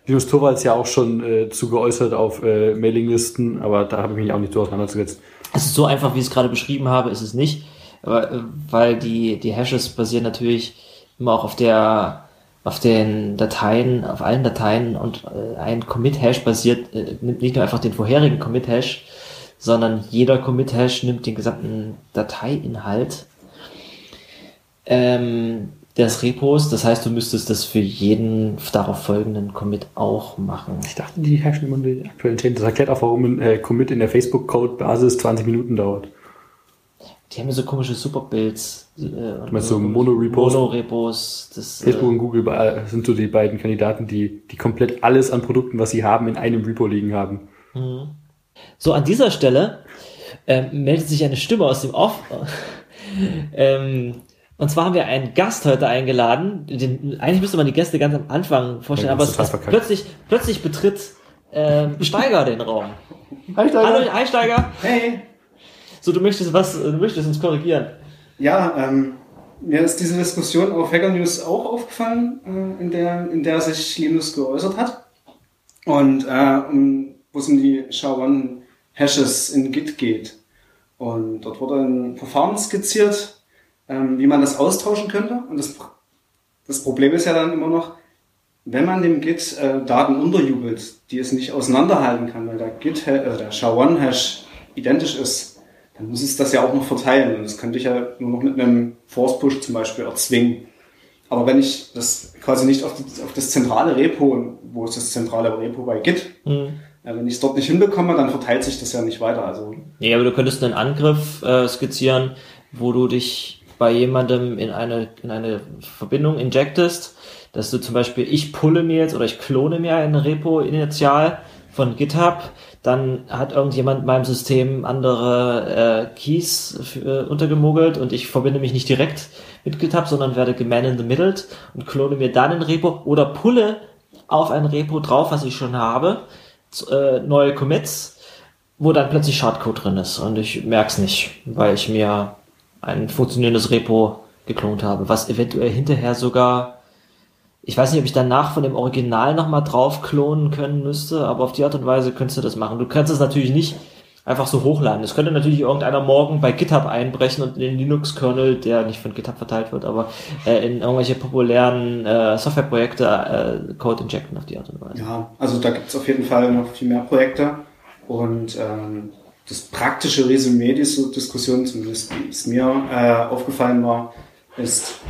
Linus Torvalds ja auch schon äh, zu geäußert auf äh, Mailinglisten, aber da habe ich mich auch nicht so auseinandergesetzt. es ist so einfach, wie ich es gerade beschrieben habe, ist es nicht. Äh, weil die, die Hashes basieren natürlich immer auch auf der auf den Dateien, auf allen Dateien und äh, ein Commit-Hash basiert, äh, nimmt nicht nur einfach den vorherigen Commit-Hash, sondern jeder Commit-Hash nimmt den gesamten Dateiinhalt ähm, des Repos. Das heißt, du müsstest das für jeden darauf folgenden Commit auch machen. Ich dachte, die herrschen immer die aktuellen Themen. Das erklärt auch, warum ein äh, Commit in der Facebook-Code-Basis 20 Minuten dauert. Die haben ja so komische Superbuilds. Äh, du meinst so Mono-Repos? Mono-Repos. Facebook äh, und Google sind so die beiden Kandidaten, die, die komplett alles an Produkten, was sie haben, in einem Repo liegen haben. Mhm. So, an dieser Stelle äh, meldet sich eine Stimme aus dem Off. ähm, und zwar haben wir einen Gast heute eingeladen. Den, eigentlich müsste man die Gäste ganz am Anfang vorstellen, aber es, plötzlich, plötzlich betritt ähm, Steiger den Raum. Hi Steiger. Hallo, hi Steiger. Hey. So, du möchtest was, du möchtest uns korrigieren. Ja, ähm, mir ist diese Diskussion auf Hacker News auch aufgefallen, äh, in, der, in der sich Linus geäußert hat. Und äh, um, wo es um die SHA-1 Hashes in Git geht. Und dort wurde ein Verfahren skizziert, ähm, wie man das austauschen könnte. Und das, das Problem ist ja dann immer noch, wenn man dem Git äh, Daten unterjubelt, die es nicht auseinanderhalten kann, weil der Git, äh, der SHA-1-Hash identisch ist, dann muss es das ja auch noch verteilen. Und das könnte ich ja nur noch mit einem Force-Push zum Beispiel erzwingen. Aber wenn ich das quasi nicht auf, die, auf das zentrale Repo, wo ist das zentrale Repo bei Git, mhm. äh, wenn ich es dort nicht hinbekomme, dann verteilt sich das ja nicht weiter. Also, ja, aber du könntest einen Angriff äh, skizzieren, wo du dich bei jemandem in eine, in eine Verbindung injectest, dass du zum Beispiel, ich pulle mir jetzt oder ich klone mir ein Repo initial von GitHub, dann hat irgendjemand in meinem System andere äh, Keys für, äh, untergemogelt und ich verbinde mich nicht direkt mit GitHub, sondern werde geman in the middle und klone mir dann ein Repo oder pulle auf ein Repo drauf, was ich schon habe, äh, neue Commits, wo dann plötzlich Schadcode drin ist und ich merk's nicht, weil ich mir ein funktionierendes Repo geklont habe, was eventuell hinterher sogar, ich weiß nicht, ob ich danach von dem Original nochmal drauf klonen können müsste, aber auf die Art und Weise könntest du das machen. Du kannst es natürlich nicht einfach so hochladen. Es könnte natürlich irgendeiner morgen bei GitHub einbrechen und in den Linux-Kernel, der nicht von GitHub verteilt wird, aber äh, in irgendwelche populären äh, Softwareprojekte äh, Code injecten auf die Art und Weise. Ja, also da gibt es auf jeden Fall noch viel mehr Projekte und ähm, das praktische Resümee dieser Diskussion, zumindest wie es mir äh, aufgefallen war, ist,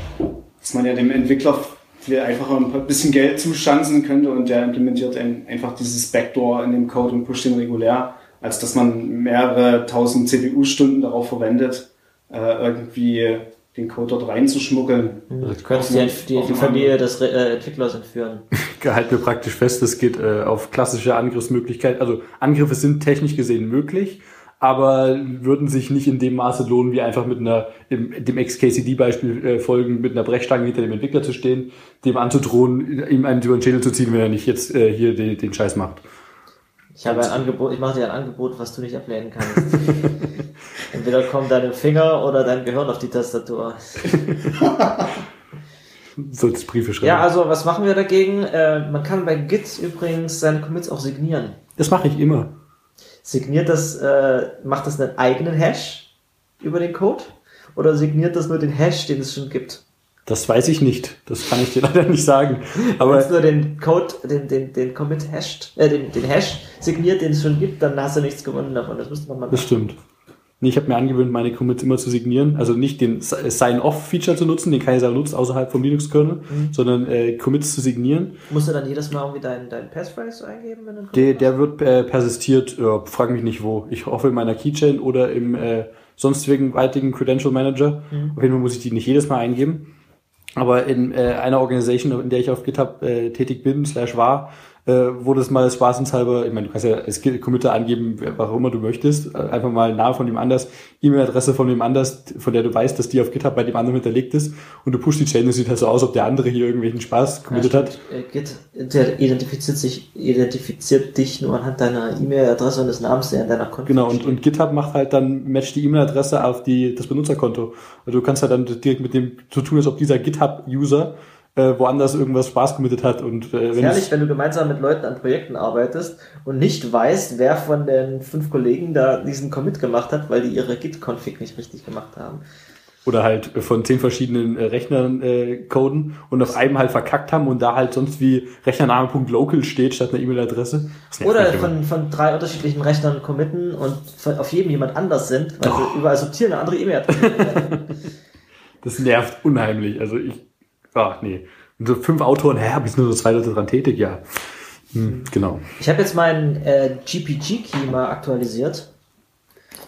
dass man ja dem Entwickler viel einfacher ein bisschen Geld zuschanzen könnte und der implementiert einfach dieses Backdoor in dem Code und pusht den regulär, als dass man mehrere tausend CPU-Stunden darauf verwendet, äh, irgendwie den Code dort reinzuschmuggeln. Also du könntest die, die, die Familie des äh, Entwicklers entführen. Gehalten wir praktisch fest, es geht äh, auf klassische Angriffsmöglichkeiten. Also Angriffe sind technisch gesehen möglich, aber würden sich nicht in dem Maße lohnen, wie einfach mit einer, im, dem XKCD-Beispiel äh, folgen, mit einer Brechstange hinter dem Entwickler zu stehen, dem anzudrohen, ihm einen über den Schädel zu ziehen, wenn er nicht jetzt äh, hier den, den Scheiß macht. Ich habe ein Angebot, ich mache dir ein Angebot, was du nicht ablehnen kannst. Entweder kommen deine Finger oder dein Gehirn auf die Tastatur. Solltest Briefe schreiben. Ja, also was machen wir dagegen? Äh, man kann bei Git übrigens seine Commits auch signieren. Das mache ich immer. Signiert das, äh, macht das einen eigenen Hash über den Code? Oder signiert das nur den Hash, den es schon gibt? Das weiß ich nicht. Das kann ich dir leider nicht sagen. Aber Wenn es nur den Code, den, den, den Commit hasht, äh, den, den Hash signiert, den es schon gibt, dann hast du nichts gewonnen davon. Das müsste man mal Das stimmt. Nee, ich habe mir angewöhnt, meine Commits immer zu signieren. Also nicht den Sign-Off-Feature zu nutzen, den keiner nutzt außerhalb vom Linux-Kernel, mhm. sondern äh, Commits zu signieren. Musst du dann jedes Mal irgendwie deinen dein Passphrase eingeben? Wenn du der, der wird äh, persistiert, äh, frag mich nicht wo. Ich hoffe in meiner Keychain oder im äh, sonstigen weitigen Credential Manager. Mhm. Auf jeden Fall muss ich die nicht jedes Mal eingeben. Aber in äh, einer Organisation, in der ich auf GitHub äh, tätig bin, slash war, wo das mal spaßenshalber, ich meine, du kannst ja als Committer angeben, warum immer du möchtest, äh, einfach mal Name von dem anders, E-Mail-Adresse von dem anders, von der du weißt, dass die auf GitHub bei dem anderen hinterlegt ist und du pushst die Chain, das sieht halt so aus, ob der andere hier irgendwelchen Spaß committed ja, hat. Äh, Git der identifiziert sich, identifiziert dich nur anhand deiner E-Mail-Adresse und des Namens, der in deiner Konto Genau, und, und GitHub macht halt dann, matcht die E-Mail-Adresse auf die, das Benutzerkonto. Also du kannst halt dann direkt mit dem zu tun, als ob dieser GitHub-User äh, woanders irgendwas Spaß committed hat. Und, äh, wenn Herrlich, wenn du gemeinsam mit Leuten an Projekten arbeitest und nicht weißt, wer von den fünf Kollegen da diesen Commit gemacht hat, weil die ihre Git-Config nicht richtig gemacht haben. Oder halt von zehn verschiedenen äh, Rechnern äh, coden und auf einem halt verkackt haben und da halt sonst wie Rechnername.local steht statt einer E-Mail-Adresse. Oder von, von drei unterschiedlichen Rechnern committen und von, auf jedem jemand anders sind, weil oh. sie überall sortieren eine andere E-Mail-Adresse. das nervt unheimlich. Also ich Ah, nee. Und so fünf Autoren, hä, habe ich nur so zwei Leute dran tätig? Ja. Hm, genau. Ich habe jetzt meinen äh, GPG-Key mal aktualisiert.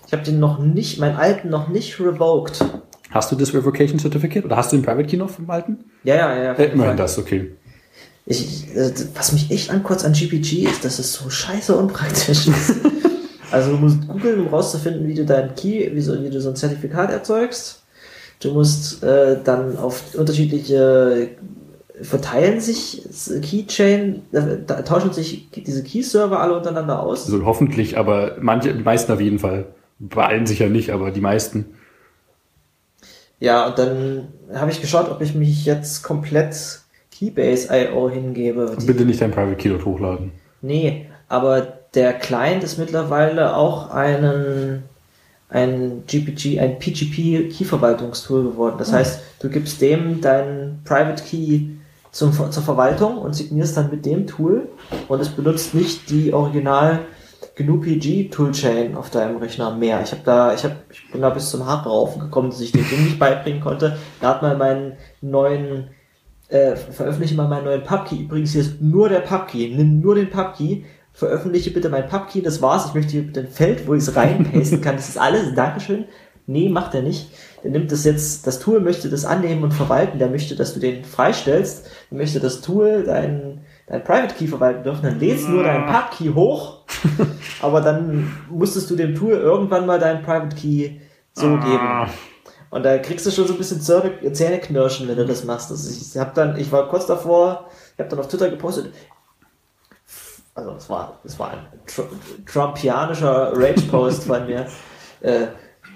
Ich habe den noch nicht, meinen alten noch nicht revoked. Hast du das Revocation Certificate oder hast du den Private Key noch vom alten? Ja, ja, ja. Äh, immerhin das, okay. Ich, äh, was mich echt ankotzt an GPG ist, dass es so scheiße unpraktisch ist. also du musst googeln, um rauszufinden, wie du deinen Key, wie, so, wie du so ein Zertifikat erzeugst. Du musst äh, dann auf unterschiedliche verteilen sich Keychain, äh, da tauschen sich diese Key-Server alle untereinander aus. Also hoffentlich, aber manche, die meisten auf jeden Fall. Bei allen sicher nicht, aber die meisten. Ja, und dann habe ich geschaut, ob ich mich jetzt komplett Keybase.io hingebe. Bitte nicht dein Private Key dort hochladen. Nee, aber der Client ist mittlerweile auch einen, ein GPG, ein PGP Key-Verwaltungstool geworden. Das heißt, du gibst dem deinen Private Key zum, zur Verwaltung und signierst dann mit dem Tool und es benutzt nicht die original GNU PG Toolchain auf deinem Rechner mehr. Ich habe da, ich habe, ich bin da bis zum Haare raufgekommen, dass ich dem Ding nicht beibringen konnte. Da hat mal meinen neuen äh, veröffentliche mal meinen neuen PubKey. Übrigens, hier ist nur der PubKey. Nimm nur den PubKey. Veröffentliche bitte meinen PubKey. Das war's. Ich möchte hier bitte ein Feld, wo ich es reinpasten kann. Das ist alles. Dankeschön. Nee, macht er nicht. Der nimmt das jetzt, das Tool möchte das annehmen und verwalten. Der möchte, dass du den freistellst. Der möchte das Tool dein, dein Private Key verwalten dürfen. Dann lädst du nur deinen PubKey hoch. aber dann musstest du dem Tool irgendwann mal deinen Private Key so geben. Und da kriegst du schon so ein bisschen Zähne- Zähneknirschen, wenn du das machst. Also ich hab dann, ich war kurz davor, ich habe dann auf Twitter gepostet, also es war, es war ein Tr Trumpianischer Rage-Post von mir. Äh,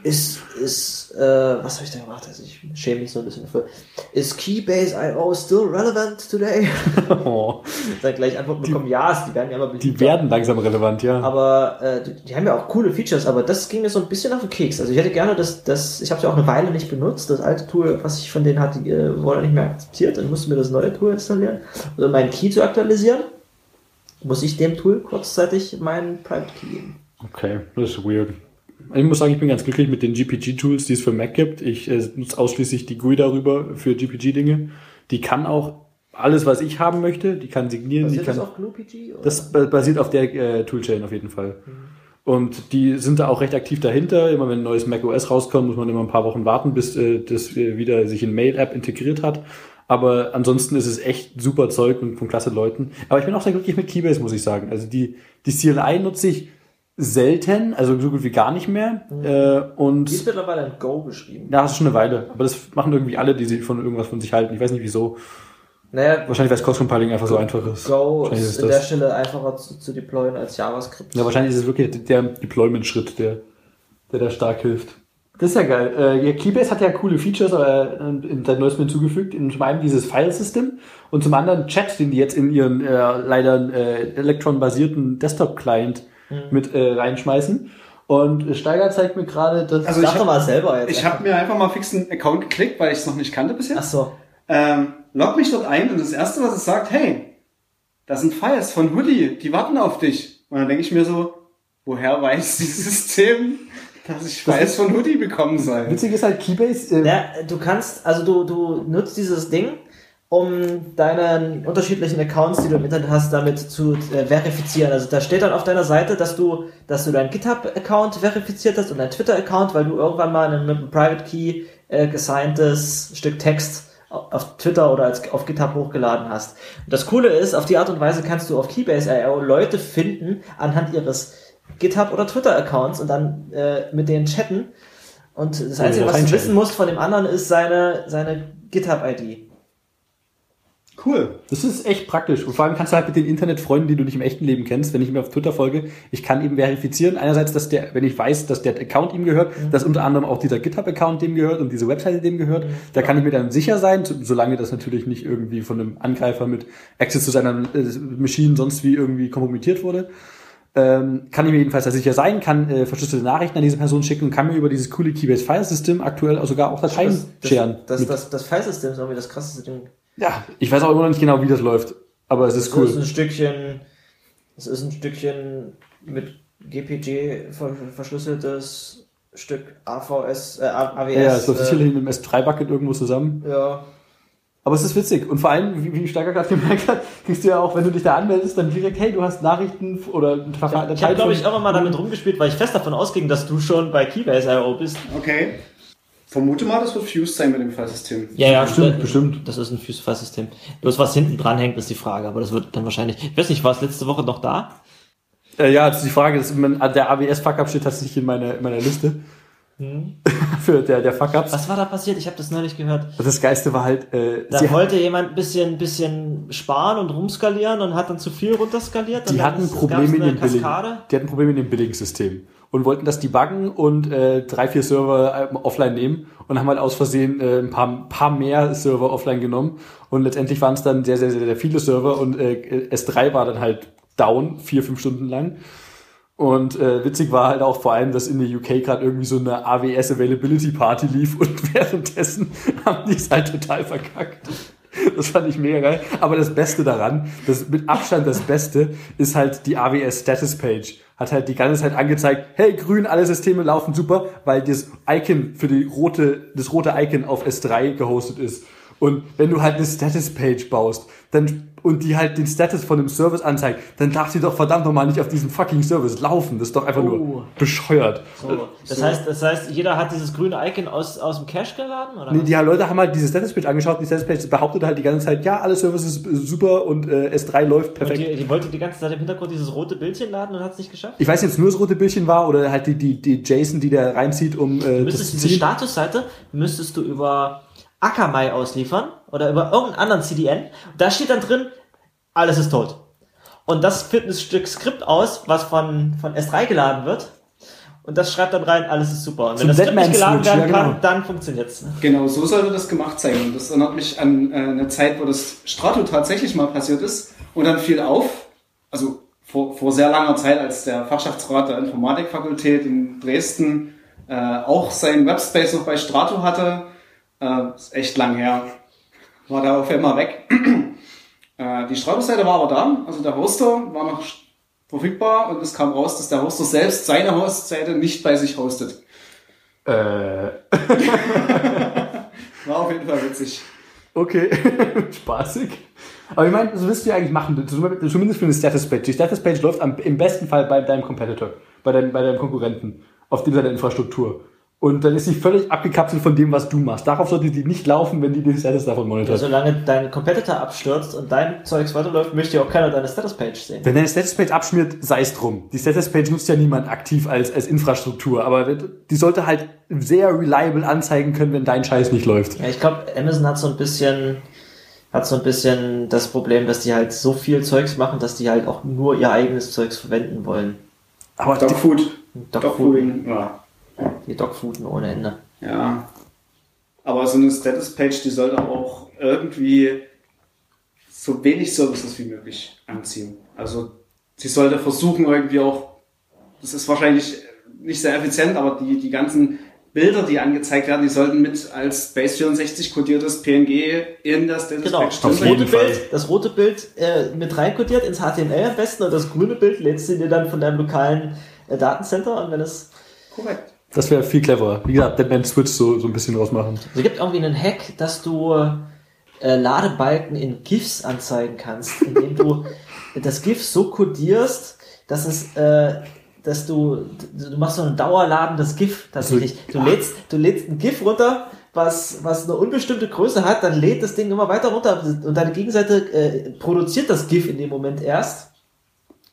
ist, ist, äh, was habe ich da gemacht? Also ich schäme mich so ein bisschen dafür. Ist Keybase.io still relevant today? Oh, Dann gleich Antwort bekommen, ja, die werden ja immer die beliebter. werden langsam relevant, ja. Aber äh, die, die haben ja auch coole Features, aber das ging mir so ein bisschen auf den Keks. Also ich hätte gerne das, das ich habe es ja auch eine Weile nicht benutzt. Das alte Tool, was ich von denen hatte, die, äh, wurde nicht mehr akzeptiert. Dann musste mir das neue Tool installieren. Also meinen Key zu aktualisieren, muss ich dem Tool kurzzeitig meinen Private Key geben. Okay, das ist weird. Ich muss sagen, ich bin ganz glücklich mit den GPG-Tools, die es für Mac gibt. Ich äh, nutze ausschließlich die GUI darüber für GPG-Dinge. Die kann auch alles, was ich haben möchte. Die kann signieren, die Basiert kann. das auf GNU-PG? Das ba- basiert auf der äh, Toolchain auf jeden Fall. Und die sind da auch recht aktiv dahinter. Immer wenn ein neues macOS rauskommt, muss man immer ein paar Wochen warten, bis äh, das äh, wieder sich in Mail-App integriert hat. Aber ansonsten ist es echt super Zeug und von klasse Leuten. Aber ich bin auch sehr glücklich mit Keybase, muss ich sagen. Also die, die CLI nutze ich selten, also so gut wie gar nicht mehr. Äh, und Die ist mittlerweile in Go geschrieben. ja, das ist schon eine Weile. Aber das machen irgendwie alle, die sich von irgendwas von sich halten. Ich weiß nicht wieso. Naja, Wahrscheinlich, weil das Cross-Compiling einfach so einfach ist. Go Wahrscheinlich ist in der Stelle einfacher zu, zu deployen als JavaScript. Ja, wahrscheinlich ist es wirklich der Deployment-Schritt, der, der da stark hilft. Das ist ja geil. Äh, ja, Keybase hat ja coole Features äh, in seit neuestem hinzugefügt. In, zum einen dieses File-System und zum anderen Chat, den die jetzt in ihren äh, leider äh, Electron-basierten Desktop-Client mit äh, reinschmeißen. Und Steiger zeigt mir gerade, dass... Also ich hab- mal selber jetzt. Ich habe mir einfach mal fix einen Account geklickt, weil ich es noch nicht kannte bis Ach jetzt. so. Ähm, log mich dort ein und das erste, was es sagt, hey, das sind Files von Hoodie, die warten auf dich. Und dann denke ich mir so, woher weiß dieses System, dass ich Files von Hoodie bekommen soll? Witzig ist halt Keybase... Äh, Ja, du kannst, also du, du nutzt dieses Ding, um deine unterschiedlichen Accounts, die du im Internet hast, damit zu äh, verifizieren. Also da steht dann auf deiner Seite, dass du, dass du deinen GitHub-Account verifiziert hast und deinen Twitter-Account, weil du irgendwann mal ein, mit einem Private Key äh, gesigntes Stück Text au- auf Twitter oder als, auf GitHub hochgeladen hast. Und das Coole ist, auf die Art und Weise kannst du auf Keybase.io Leute finden anhand ihres GitHub oder Twitter-Accounts und dann äh, mit denen chatten. Und das Oder Einzige, was du wissen musst von dem anderen, ist seine, seine GitHub-ID. Cool. Das ist echt praktisch. Und vor allem kannst du halt mit den Internetfreunden, die du nicht im echten Leben kennst, wenn ich mir auf Twitter folge, ich kann eben verifizieren. Einerseits, dass der, wenn ich weiß, dass der Account ihm gehört, dass unter anderem auch dieser GitHub-Account dem gehört und diese Webseite dem gehört. Da kann ich mir dann sicher sein, so- solange das natürlich nicht irgendwie von einem Angreifer mit Access zu seiner äh, Maschine sonst wie irgendwie kompromittiert wurde. Ähm, kann ich mir jedenfalls da sicher sein, kann äh, verschlüsselte Nachrichten an diese Person schicken und kann mir über dieses coole Keybase-File-System aktuell auch sogar auch Dateien Das, scheren. das, Mit- das, das File-System ist irgendwie das krasseste Ding. ja, ich weiß auch immer noch nicht genau, wie das läuft. Aber es ist Es cool. ist ein Stückchen, es ist ein Stückchen mit GPG ver- verschlüsseltes Stück AVS, äh, AWS. Ja, es läuft äh, sicherlich mit dem S3-Bucket irgendwo zusammen. Ja. Aber es ist witzig. Und vor allem, wie, wie Steiger gerade gemerkt hat, kriegst du ja auch, wenn du dich da anmeldest, dann direkt, hey, du hast Nachrichten oder ein Verfahren. Ich habe, glaube ich, auch immer damit rumgespielt, weil ich fest davon ausging, dass du schon bei Keybase.io bist. Okay. Vermute mal, das wird fused sein mit dem Filesystem. Ja, ja, Bestimmt, bestimmt. Das ist ein Fuse-File-System. Bloß was hinten dran hängt, ist die Frage. Aber das wird dann wahrscheinlich. Ich weiß nicht, war es letzte Woche noch da? Äh, ja, das ist die Frage, das, der AWS-Fuck-Up steht tatsächlich in meiner, in meiner Liste. Für der, der Fuck-Ups. Was war da passiert? Ich habe das neulich gehört. Das Geiste war halt, äh, Da sie, wollte jemand ein bisschen, bisschen sparen und rumskalieren und hat dann zu viel runterskaliert. die hatten Probleme in dem Billing. Die hatten Probleme in dem Billing-System. Und wollten das debuggen und äh, drei, vier Server äh, offline nehmen und haben halt aus Versehen äh, ein paar, paar mehr Server offline genommen. Und letztendlich waren es dann sehr, sehr, sehr, sehr viele Server und äh, S3 war dann halt down, vier, fünf Stunden lang. Und äh, witzig war halt auch vor allem, dass in der UK gerade irgendwie so eine AWS Availability Party lief und währenddessen haben die es halt total verkackt. Das fand ich mega geil. Aber das Beste daran, das mit Abstand das Beste, ist halt die AWS Status Page. Hat halt die ganze Zeit angezeigt, hey, grün, alle Systeme laufen super, weil das Icon für die rote, das rote Icon auf S3 gehostet ist. Und wenn du halt eine Status Page baust, dann und die halt den Status von dem Service anzeigt, dann darf sie doch verdammt nochmal nicht auf diesem fucking Service laufen. Das ist doch einfach Oh. nur bescheuert. So. Das, heißt, das heißt, jeder hat dieses grüne Icon aus, aus dem Cache geladen? Oder Nee, die Leute haben halt diese Status Page angeschaut. Die Status Page behauptet halt die ganze Zeit, ja, alle Services super und äh, S3 läuft Und perfekt. die, die wollte die ganze Zeit im Hintergrund dieses rote Bildchen laden und hat es nicht geschafft? Ich weiß nicht, ob es nur das rote Bildchen war oder halt die, die, die JSON, die der reinzieht, um äh, Du das müsstest zu diese. Statusseite müsstest du über Akamai ausliefern oder über irgendeinen anderen CDN. Da steht dann drin, alles ist tot. Und das führt ein Stück Skript aus, was von, von S3 geladen wird. Und das schreibt dann rein, alles ist super. Und wenn Zum das Skript nicht geladen Switch, werden ja, kann, genau. dann funktioniert's. Genau, so sollte das gemacht sein. Und das erinnert mich an äh, eine Zeit, wo das Strato tatsächlich mal passiert ist. Und dann fiel auf, also vor, vor sehr langer Zeit, als der Fachschaftsrat der Informatikfakultät in Dresden äh, auch seinen Webspace noch bei Strato hatte. Äh, ist echt lang her. War da auf einmal weg. äh, die Strato-Seite war aber da, also der Hoster war noch verfügbar und es kam raus, dass der Hoster selbst seine Hostseite nicht bei sich hostet. Äh, War auf jeden Fall witzig. okay, spaßig. Aber ich meine, das wirst du ja eigentlich machen, zumindest für eine Status Page. Die Status Page läuft am, im besten Fall bei deinem Competitor, bei deinem, bei deinem Konkurrenten, auf dem seiner Infrastruktur. Und dann ist sie völlig abgekapselt von dem, was du machst. Darauf sollte die nicht laufen, wenn die den Status davon monitort. Solange dein Competitor abstürzt und dein Zeugs weiterläuft, möchte ja auch keiner deine Status-Page sehen. Wenn deine Status Page abschmiert, sei es drum. Die Status Page nutzt ja niemand aktiv als, als Infrastruktur, aber die sollte halt sehr reliable anzeigen können, wenn dein Scheiß nicht läuft. Ja, ich glaube, Amazon hat so ein bisschen, hat so ein bisschen das Problem, dass die halt so viel Zeugs machen, dass die halt auch nur ihr eigenes Zeugs verwenden wollen. Aber Dogfood. Dogfood, Dogfooding, ja. Die Dogfooden ohne Ende. Ja. Aber so eine Status-Page, die sollte auch irgendwie so wenig Services wie möglich anziehen. Also sie sollte versuchen irgendwie auch, das ist wahrscheinlich nicht sehr effizient, aber die, die ganzen Bilder, die angezeigt werden, die sollten mit als Base64 kodiertes PNG in der Status Genau, Page das Auf jeden rote. Bild, das rote Bild äh, mit reinkodiert ins HTML am besten und das grüne Bild lädst du dir dann von deinem lokalen äh, Datencenter und wenn es Korrekt. Das wäre viel cleverer. Wie gesagt, Deadman Switch so, so ein bisschen draus machen. Also es gibt irgendwie einen Hack, dass du äh, Ladebalken in GIFs anzeigen kannst, indem du das GIF so kodierst, dass es, äh, dass du, du machst so ein dauerladendes GIF tatsächlich. Du lädst, du lädst ein GIF runter, was, was eine unbestimmte Größe hat, dann lädt das Ding immer weiter runter und deine Gegenseite äh, produziert das GIF in dem Moment erst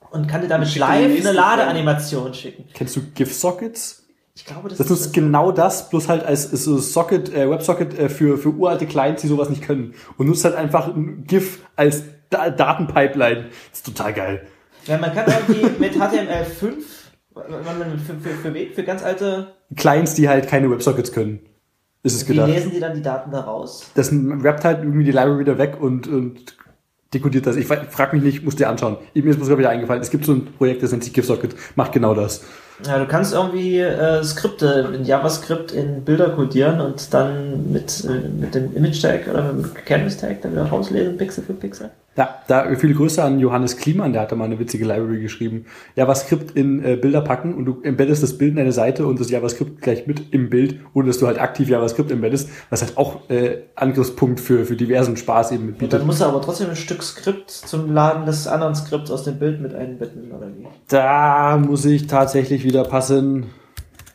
und kann dir damit live eine Ladeanimation schicken. Kennst du GIF-Sockets? Ich glaube, das, Das nutzt genau das, bloß halt als ist so Socket, äh, WebSocket äh, für, für uralte Clients, die sowas nicht können. Und nutzt halt einfach ein GIF als da Datenpipeline. Das ist total geil. Ja, man kann irgendwie mit HTML5, wenn man für, für, für, wen? für ganz alte, Clients, die halt keine WebSockets können. Ist es wie gedacht. lesen die dann die Daten da raus? Das rappt halt irgendwie die Library wieder weg und, und dekodiert das. Ich fra- frag mich nicht, muss dir anschauen. Mir ist sogar wieder eingefallen. Es gibt so ein Projekt, das nennt sich GIF-Socket, macht genau das. Ja, du kannst irgendwie äh, Skripte in JavaScript in Bilder codieren und dann mit, äh, mit dem Image-Tag oder mit dem Canvas-Tag dann wieder rauslesen, Pixel für Pixel. Ja, da viele Grüße an Johannes Kliemann, der hatte mal eine witzige Library geschrieben. JavaScript in äh, Bilder packen und du embeddest das Bild in eine Seite und das JavaScript gleich mit im Bild, ohne dass du halt aktiv JavaScript embeddest, was halt auch äh, Angriffspunkt für, für diversen Spaß eben mit Und dann musst du aber trotzdem ein Stück Skript zum Laden des anderen Skripts aus dem Bild mit einbetten, oder wie? Da muss ich tatsächlich wieder passen.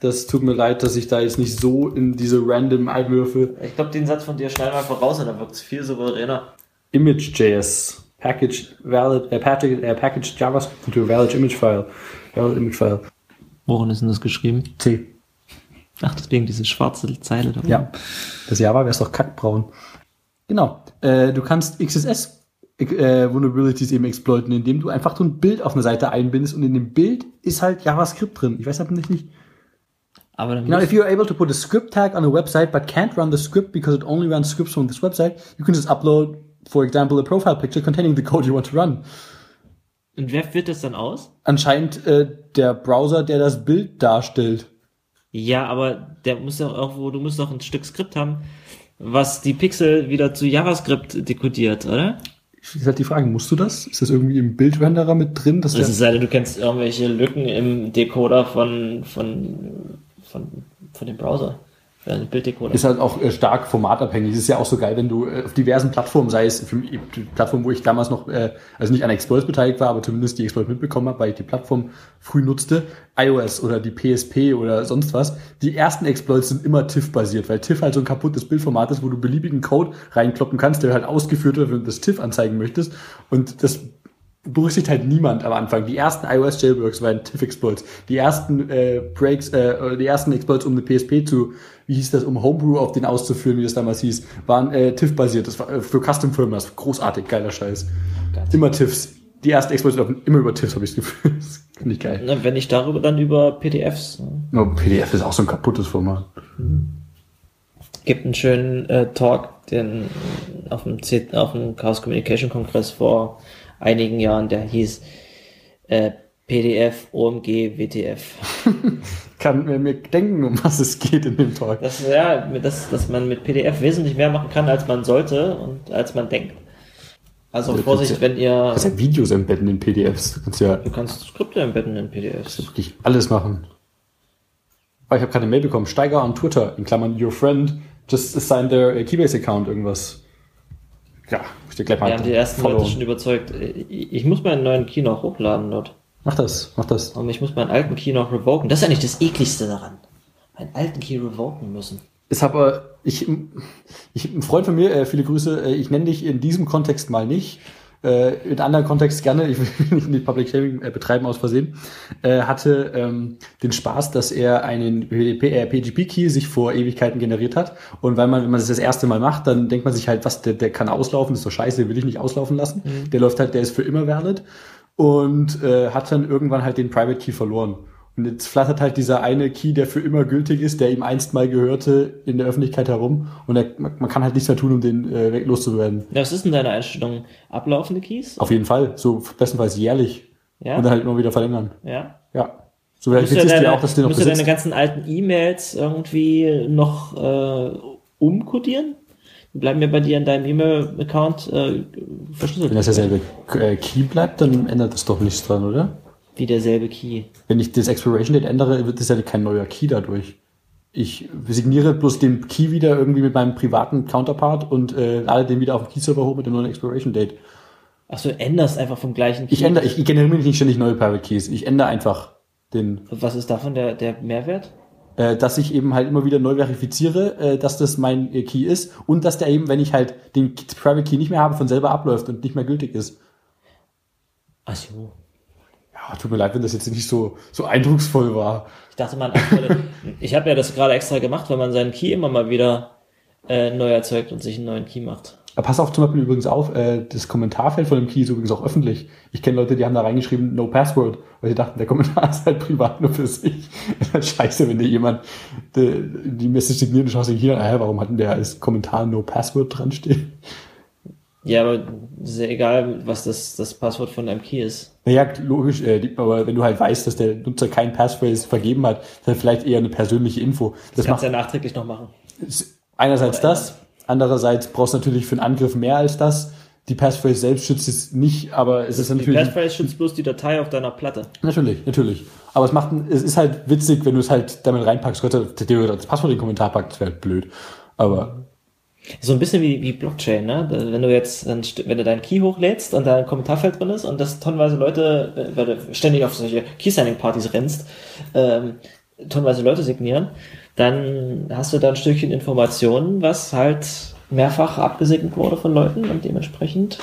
Das tut mir leid, dass ich da jetzt nicht so in diese random Einwürfe. Ich glaube, den Satz von dir schnell mal voraus und dann wirkt es viel souveräner. Image.js. Package valid, äh, package, äh, package JavaScript into a valid image file. Valid image file. Worin ist denn das geschrieben? C. Ach, deswegen diese schwarze Zeile da. Ja. Das Java wäre es doch kackbraun. Genau. Äh, du kannst XSS äh, Vulnerabilities eben exploiten, indem du einfach so ein Bild auf eine Seite einbindest und in dem Bild ist halt JavaScript drin. Ich weiß aber nicht, nicht Aber dann Now, musst- if you're able to put a script tag on a website but can't run the script because it only runs scripts from this website, you can just upload, for example, a profile picture containing the code you want to run. und wer führt das dann aus? Anscheinend äh, der Browser, der das Bild darstellt. Ja, aber der muss doch irgendwo, du musst doch ein Stück Skript haben, was die Pixel wieder zu JavaScript dekodiert, oder? Ist halt die Frage, musst du das? Ist das irgendwie im Bildrenderer mit drin? Dass Das ist denn, du kennst irgendwelche Lücken im Decoder von, von, von, von dem Browser. Äh, Bilddecoder. ist halt auch äh, stark formatabhängig. Es ist ja auch so geil, wenn du äh, auf diversen Plattformen, sei es für die Plattform, wo ich damals noch, also nicht an Exploits beteiligt war, aber zumindest die Exploits mitbekommen habe, weil ich die Plattform früh nutzte, iOS oder die PSP oder sonst was, die ersten Exploits sind immer TIFF-basiert, weil TIFF halt so ein kaputtes Bildformat ist, wo du beliebigen Code reinkloppen kannst, der halt ausgeführt wird, wenn du das TIFF anzeigen möchtest. Und das berücksichtigt halt niemand am Anfang. Die ersten iOS Jailbreaks waren TIFF-Exploits. Die ersten äh, Breaks, äh, die ersten Exploits, um eine PSP zu, wie hieß das, um Homebrew auf den auszuführen, wie das damals hieß, waren äh, TIFF-basiert. Das war äh, für war großartig, geiler Scheiß. Immer TIFFs. Die ersten Exploits laufen immer über TIFFs, habe ich das Gefühl. Das finde ich geil. Na, wenn nicht darüber, dann über PDFs. ne? No, PDF ist auch so ein kaputtes Format. Gibt einen schönen äh, Talk, den auf dem, C auf dem Chaos Communication Kongress vor einigen Jahren, der hieß äh, PDF, OMG, WTF. Kann mir, mir denken, um was es geht in dem Talk. Das, ja, das, dass man mit PDF wesentlich mehr machen kann, als man sollte und als man denkt. Also Ja, Vorsicht, kannst ja- wenn ihr, Du kannst ja Videos embedden in PDFs. Du kannst ja du kannst Skripte embedden in PDFs. wirklich alles machen. Aber ich habe gerade eine Mail bekommen. Steiger on Twitter, in Klammern your friend, just assigned their äh, Keybase-Account irgendwas. Ja, ich dir gleich mal Wir haben die ersten followen. Leute schon überzeugt. Ich ich muss meinen neuen Key noch hochladen dort. Mach das, mach das. Und ich muss meinen alten Key noch revoken. Das ist eigentlich das ekligste daran. Meinen alten Key revoken müssen. Ist aber, ich, ich, ein Freund von mir, äh, viele Grüße, äh, ich nenne dich in diesem Kontext mal nicht, äh, in anderen Kontext gerne, ich will nicht Public Shaming äh, betreiben aus Versehen, äh, hatte ähm, den Spaß, dass er einen PGP, äh, PGP-Key sich vor Ewigkeiten generiert hat. Und weil man, wenn man das das erste Mal macht, dann denkt man sich halt, was, der, der kann auslaufen, das ist doch scheiße, den will ich nicht auslaufen lassen. Der läuft halt, der ist für immer valid. Und äh, hat dann irgendwann halt den Private Key verloren. Und jetzt flattert halt dieser eine Key, der für immer gültig ist, der ihm einst mal gehörte, in der Öffentlichkeit herum. Und er, man kann halt nichts mehr tun, um den äh, weg- loszuwerden. Ja, was ist denn deine Einstellung? Ablaufende Keys? Auf jeden Fall. So bestenfalls jährlich. Ja. Und dann halt immer wieder verlängern. Ja. Ja. So vielleicht Musst du deine, auch, dass du den noch musst du deine besitzt. ganzen alten E-Mails irgendwie noch äh, umkodieren? Bleiben ja bei dir in deinem E-Mail-Account äh, verschlüsselt. Wenn das derselbe äh, Key bleibt, dann ändert das doch nichts dran, oder? Wie derselbe Key. Wenn ich das Expiration Date ändere, wird das ja kein neuer Key dadurch. Ich signiere bloß den Key wieder irgendwie mit meinem privaten Counterpart und äh, lade den wieder auf den Key-Server hoch mit dem neuen Expiration Date. Achso, du änderst einfach vom gleichen Key. Ich ändere, ich, ich generiere nicht ständig neue Private Keys. Ich ändere einfach den, Was ist davon der, der Mehrwert? Äh, dass ich eben halt immer wieder neu verifiziere, äh, dass das mein äh, Key ist und dass der eben, wenn ich halt den Private Key nicht mehr habe, von selber abläuft und nicht mehr gültig ist. Ach so. Ja, tut mir leid, wenn das jetzt nicht so, so eindrucksvoll war. Ich dachte, antwortet. ich habe ja das gerade extra gemacht, weil man seinen Key immer mal wieder äh, neu erzeugt und sich einen neuen Key macht. Aber pass auf zum Beispiel übrigens auf, äh, das Kommentarfeld von dem Key ist übrigens auch öffentlich. Ich kenne Leute, die haben da reingeschrieben, no password, weil sie dachten, der Kommentar ist halt privat nur für sich. ist halt scheiße, wenn dir jemand die, die Message signiert und schaust dir hier, äh, warum hat denn der als Kommentar no password dran stehen? Ja, aber ist ja egal, was das, das Passwort von deinem Key ist. Naja, logisch, äh, aber wenn du halt weißt, dass der Nutzer kein Passphrase vergeben hat, dann vielleicht eher eine persönliche Info. Das Das kannst du ja nachträglich noch machen. einerseits das, andererseits brauchst du natürlich für einen Angriff mehr als das. die Passphrase selbst schützt es nicht, aber es ist Die natürlich. Passphrase schützt bloß die Datei auf deiner Platte. Natürlich, natürlich. Aber es macht, es ist halt witzig, wenn du es halt damit reinpackst. Gott, der Theorie das Passwort in den Kommentar packt, das wäre halt blöd. Aber So ein bisschen wie, wie Blockchain, ne? Wenn du jetzt, wenn du deinen Key hochlädst und da ein Kommentarfeld drin ist und das tonnenweise Leute, äh, weil du ständig auf solche Key-Signing-Partys rennst, ähm, tonnenweise Leute signieren, dann hast du da ein Stückchen Informationen, was halt mehrfach abgesegnet wurde von Leuten und dementsprechend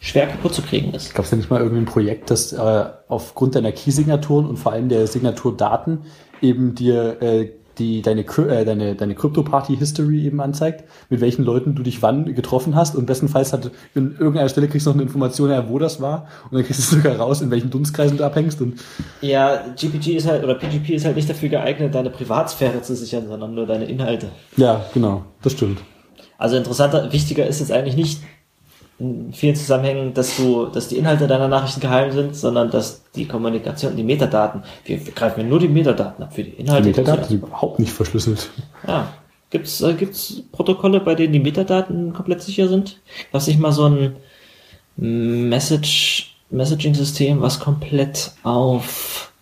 schwer kaputt zu kriegen ist. gab es ja nicht mal irgendein Projekt, das äh, aufgrund deiner Key-Signaturen und vor allem der Signaturdaten eben dir äh, die, deine, äh, deine, deine Crypto-Party-History eben anzeigt, mit welchen Leuten du dich wann getroffen hast und bestenfalls hat in irgendeiner Stelle kriegst du noch eine Information her, wo das war und dann kriegst du sogar raus, in welchen Dunstkreisen du abhängst und Ja, GPG ist halt, oder PGP ist halt nicht dafür geeignet, deine Privatsphäre zu sichern, sondern nur deine Inhalte. ja, genau, das stimmt. Also interessanter, wichtiger ist jetzt eigentlich nicht in vielen Zusammenhängen, dass du, dass die Inhalte deiner Nachrichten geheim sind, sondern dass die Kommunikation, die Metadaten, wir, wir greifen ja nur die Metadaten ab für die Die Inhalte. Metadaten sind überhaupt nicht verschlüsselt. Ja. Gibt's, äh, gibt's Protokolle, bei denen die Metadaten komplett sicher sind? Gab's nicht mal so ein Message, Messaging-System, was komplett auf,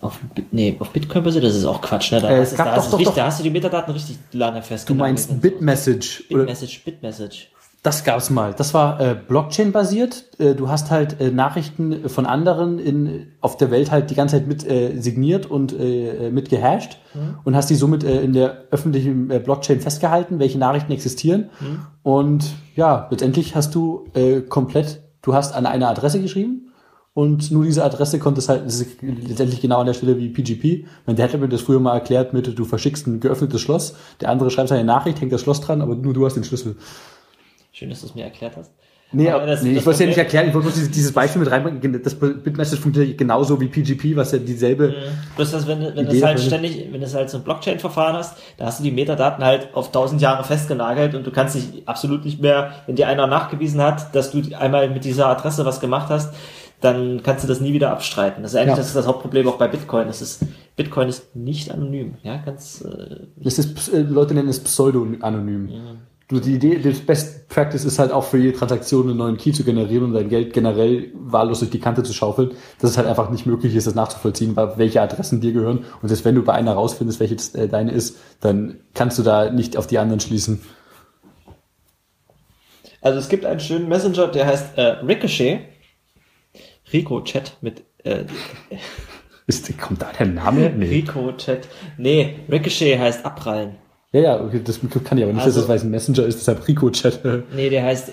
auf, nee, auf Bitcoin basiert? Das ist auch Quatsch, ne? Da, Äh, hast es du- gab da, doch, hast du doch, richtig, doch. da hast du die Metadaten richtig lange Du festgehalten. meinst Bitmessage Bitmessage, Bitmessage. Das gab's mal. Das war äh, Blockchain-basiert. Äh, du hast halt äh, Nachrichten von anderen in, auf der Welt halt die ganze Zeit mit äh, signiert und äh, äh, mit gehasht und hast die somit äh, in der öffentlichen äh, Blockchain festgehalten, welche Nachrichten existieren. Und ja, letztendlich hast du äh, komplett, du hast an eine Adresse geschrieben und nur diese Adresse konnte es halt, das ist letztendlich genau an der Stelle wie PGP. Mein Dad hat mir das früher mal erklärt mit, du verschickst ein geöffnetes Schloss, der andere schreibt seine Nachricht, hängt das Schloss dran, aber nur du hast den Schlüssel. Schön, dass du es mir erklärt hast. Nee, Aber das- nee das ich wollte es ja nicht erklären, ich wollte bloß dieses, Beispiel mit reinbringen. Das Bitmessage funktioniert genauso wie PGP, was ja dieselbe. Bloß, dass wenn, wenn es halt ständig, wenn du es halt so ein Blockchain-Verfahren hast, da hast du die Metadaten halt auf tausend Jahre festgenagelt und du kannst dich absolut nicht mehr, wenn dir einer nachgewiesen hat, dass du einmal mit dieser Adresse was gemacht hast, dann kannst du das nie wieder abstreiten. Das ist eigentlich Ja. das, ist das Hauptproblem auch bei Bitcoin. Das ist, Bitcoin ist nicht anonym. Ja, ganz, äh, Das ist, äh, Leute nennen es pseudo-anonym. Du, die Idee, das Best Practice ist halt auch für jede Transaktion einen neuen Key zu generieren und dein Geld generell wahllos durch die Kante zu schaufeln, dass es halt einfach nicht möglich ist, das nachzuvollziehen, welche Adressen dir gehören. Und selbst wenn du bei einer rausfindest, welche äh, deine ist, dann kannst du da nicht auf die anderen schließen. Also es gibt einen schönen Messenger, der heißt äh, Ricochet. Rico Chat mit äh, Ist, kommt da der Name? Nee. Rico Chat. Nee, Ricochet heißt abprallen. Ja, ja, okay, das kann ich aber nicht, Also- dass das, weil es ein Messenger ist, deshalb Rico-Chat. Nee, der heißt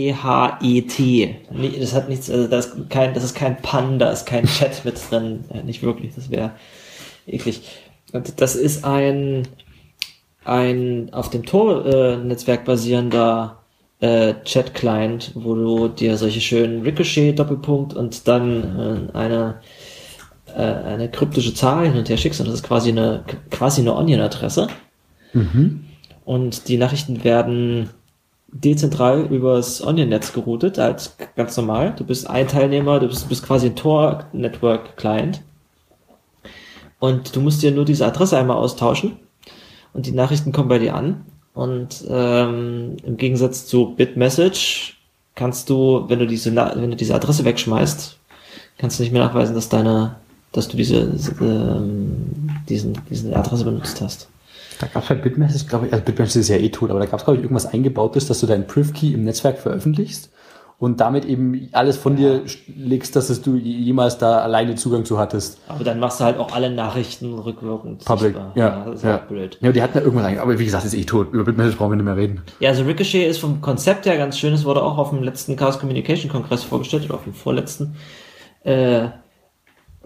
R-I-C-O-C-H-E-T. Das hat nichts, also das ist kein, das ist kein Pun, da ist kein Chat mit drin. Ja, nicht wirklich, das wäre eklig. Und das ist ein, ein auf dem Tor-Netzwerk basierender äh, Chat-Client, wo du dir solche schönen Ricochet-Doppelpunkt und dann äh, eine äh, eine kryptische Zahl hin und her schickst und das ist quasi eine quasi eine Onion-Adresse. Und die Nachrichten werden dezentral übers Onion-Netz geroutet, als ganz normal. Du bist ein Teilnehmer, du bist, bist quasi ein Tor-Network-Client. Und du musst dir nur diese Adresse einmal austauschen und die Nachrichten kommen bei dir an. Und ähm, im Gegensatz zu Bitmessage kannst du, wenn du diese, wenn du diese Adresse wegschmeißt, kannst du nicht mehr nachweisen, dass deine, dass du diese, ähm, diesen, diese Adresse benutzt hast. Da gab es halt Bitmessage, glaube ich, also Bitmessage ist ja eh tot, aber da gab es, glaube ich, irgendwas eingebautes, dass du deinen Priv-Key im Netzwerk veröffentlichst und damit eben alles von dir legst, dass es du jemals da alleine Zugang zu hattest. Aber dann machst du halt auch alle Nachrichten rückwirkend. Public, sichtbar. ja. das ist ja. auch blöd. Ja, die hatten ja irgendwas eingebaut, aber wie gesagt, ist eh tot. Über Bitmessage brauchen wir nicht mehr reden. Ja, also Ricochet ist vom Konzept her ganz schön. Es wurde auch auf dem letzten Chaos Communication Kongress vorgestellt oder auf dem vorletzten. Äh,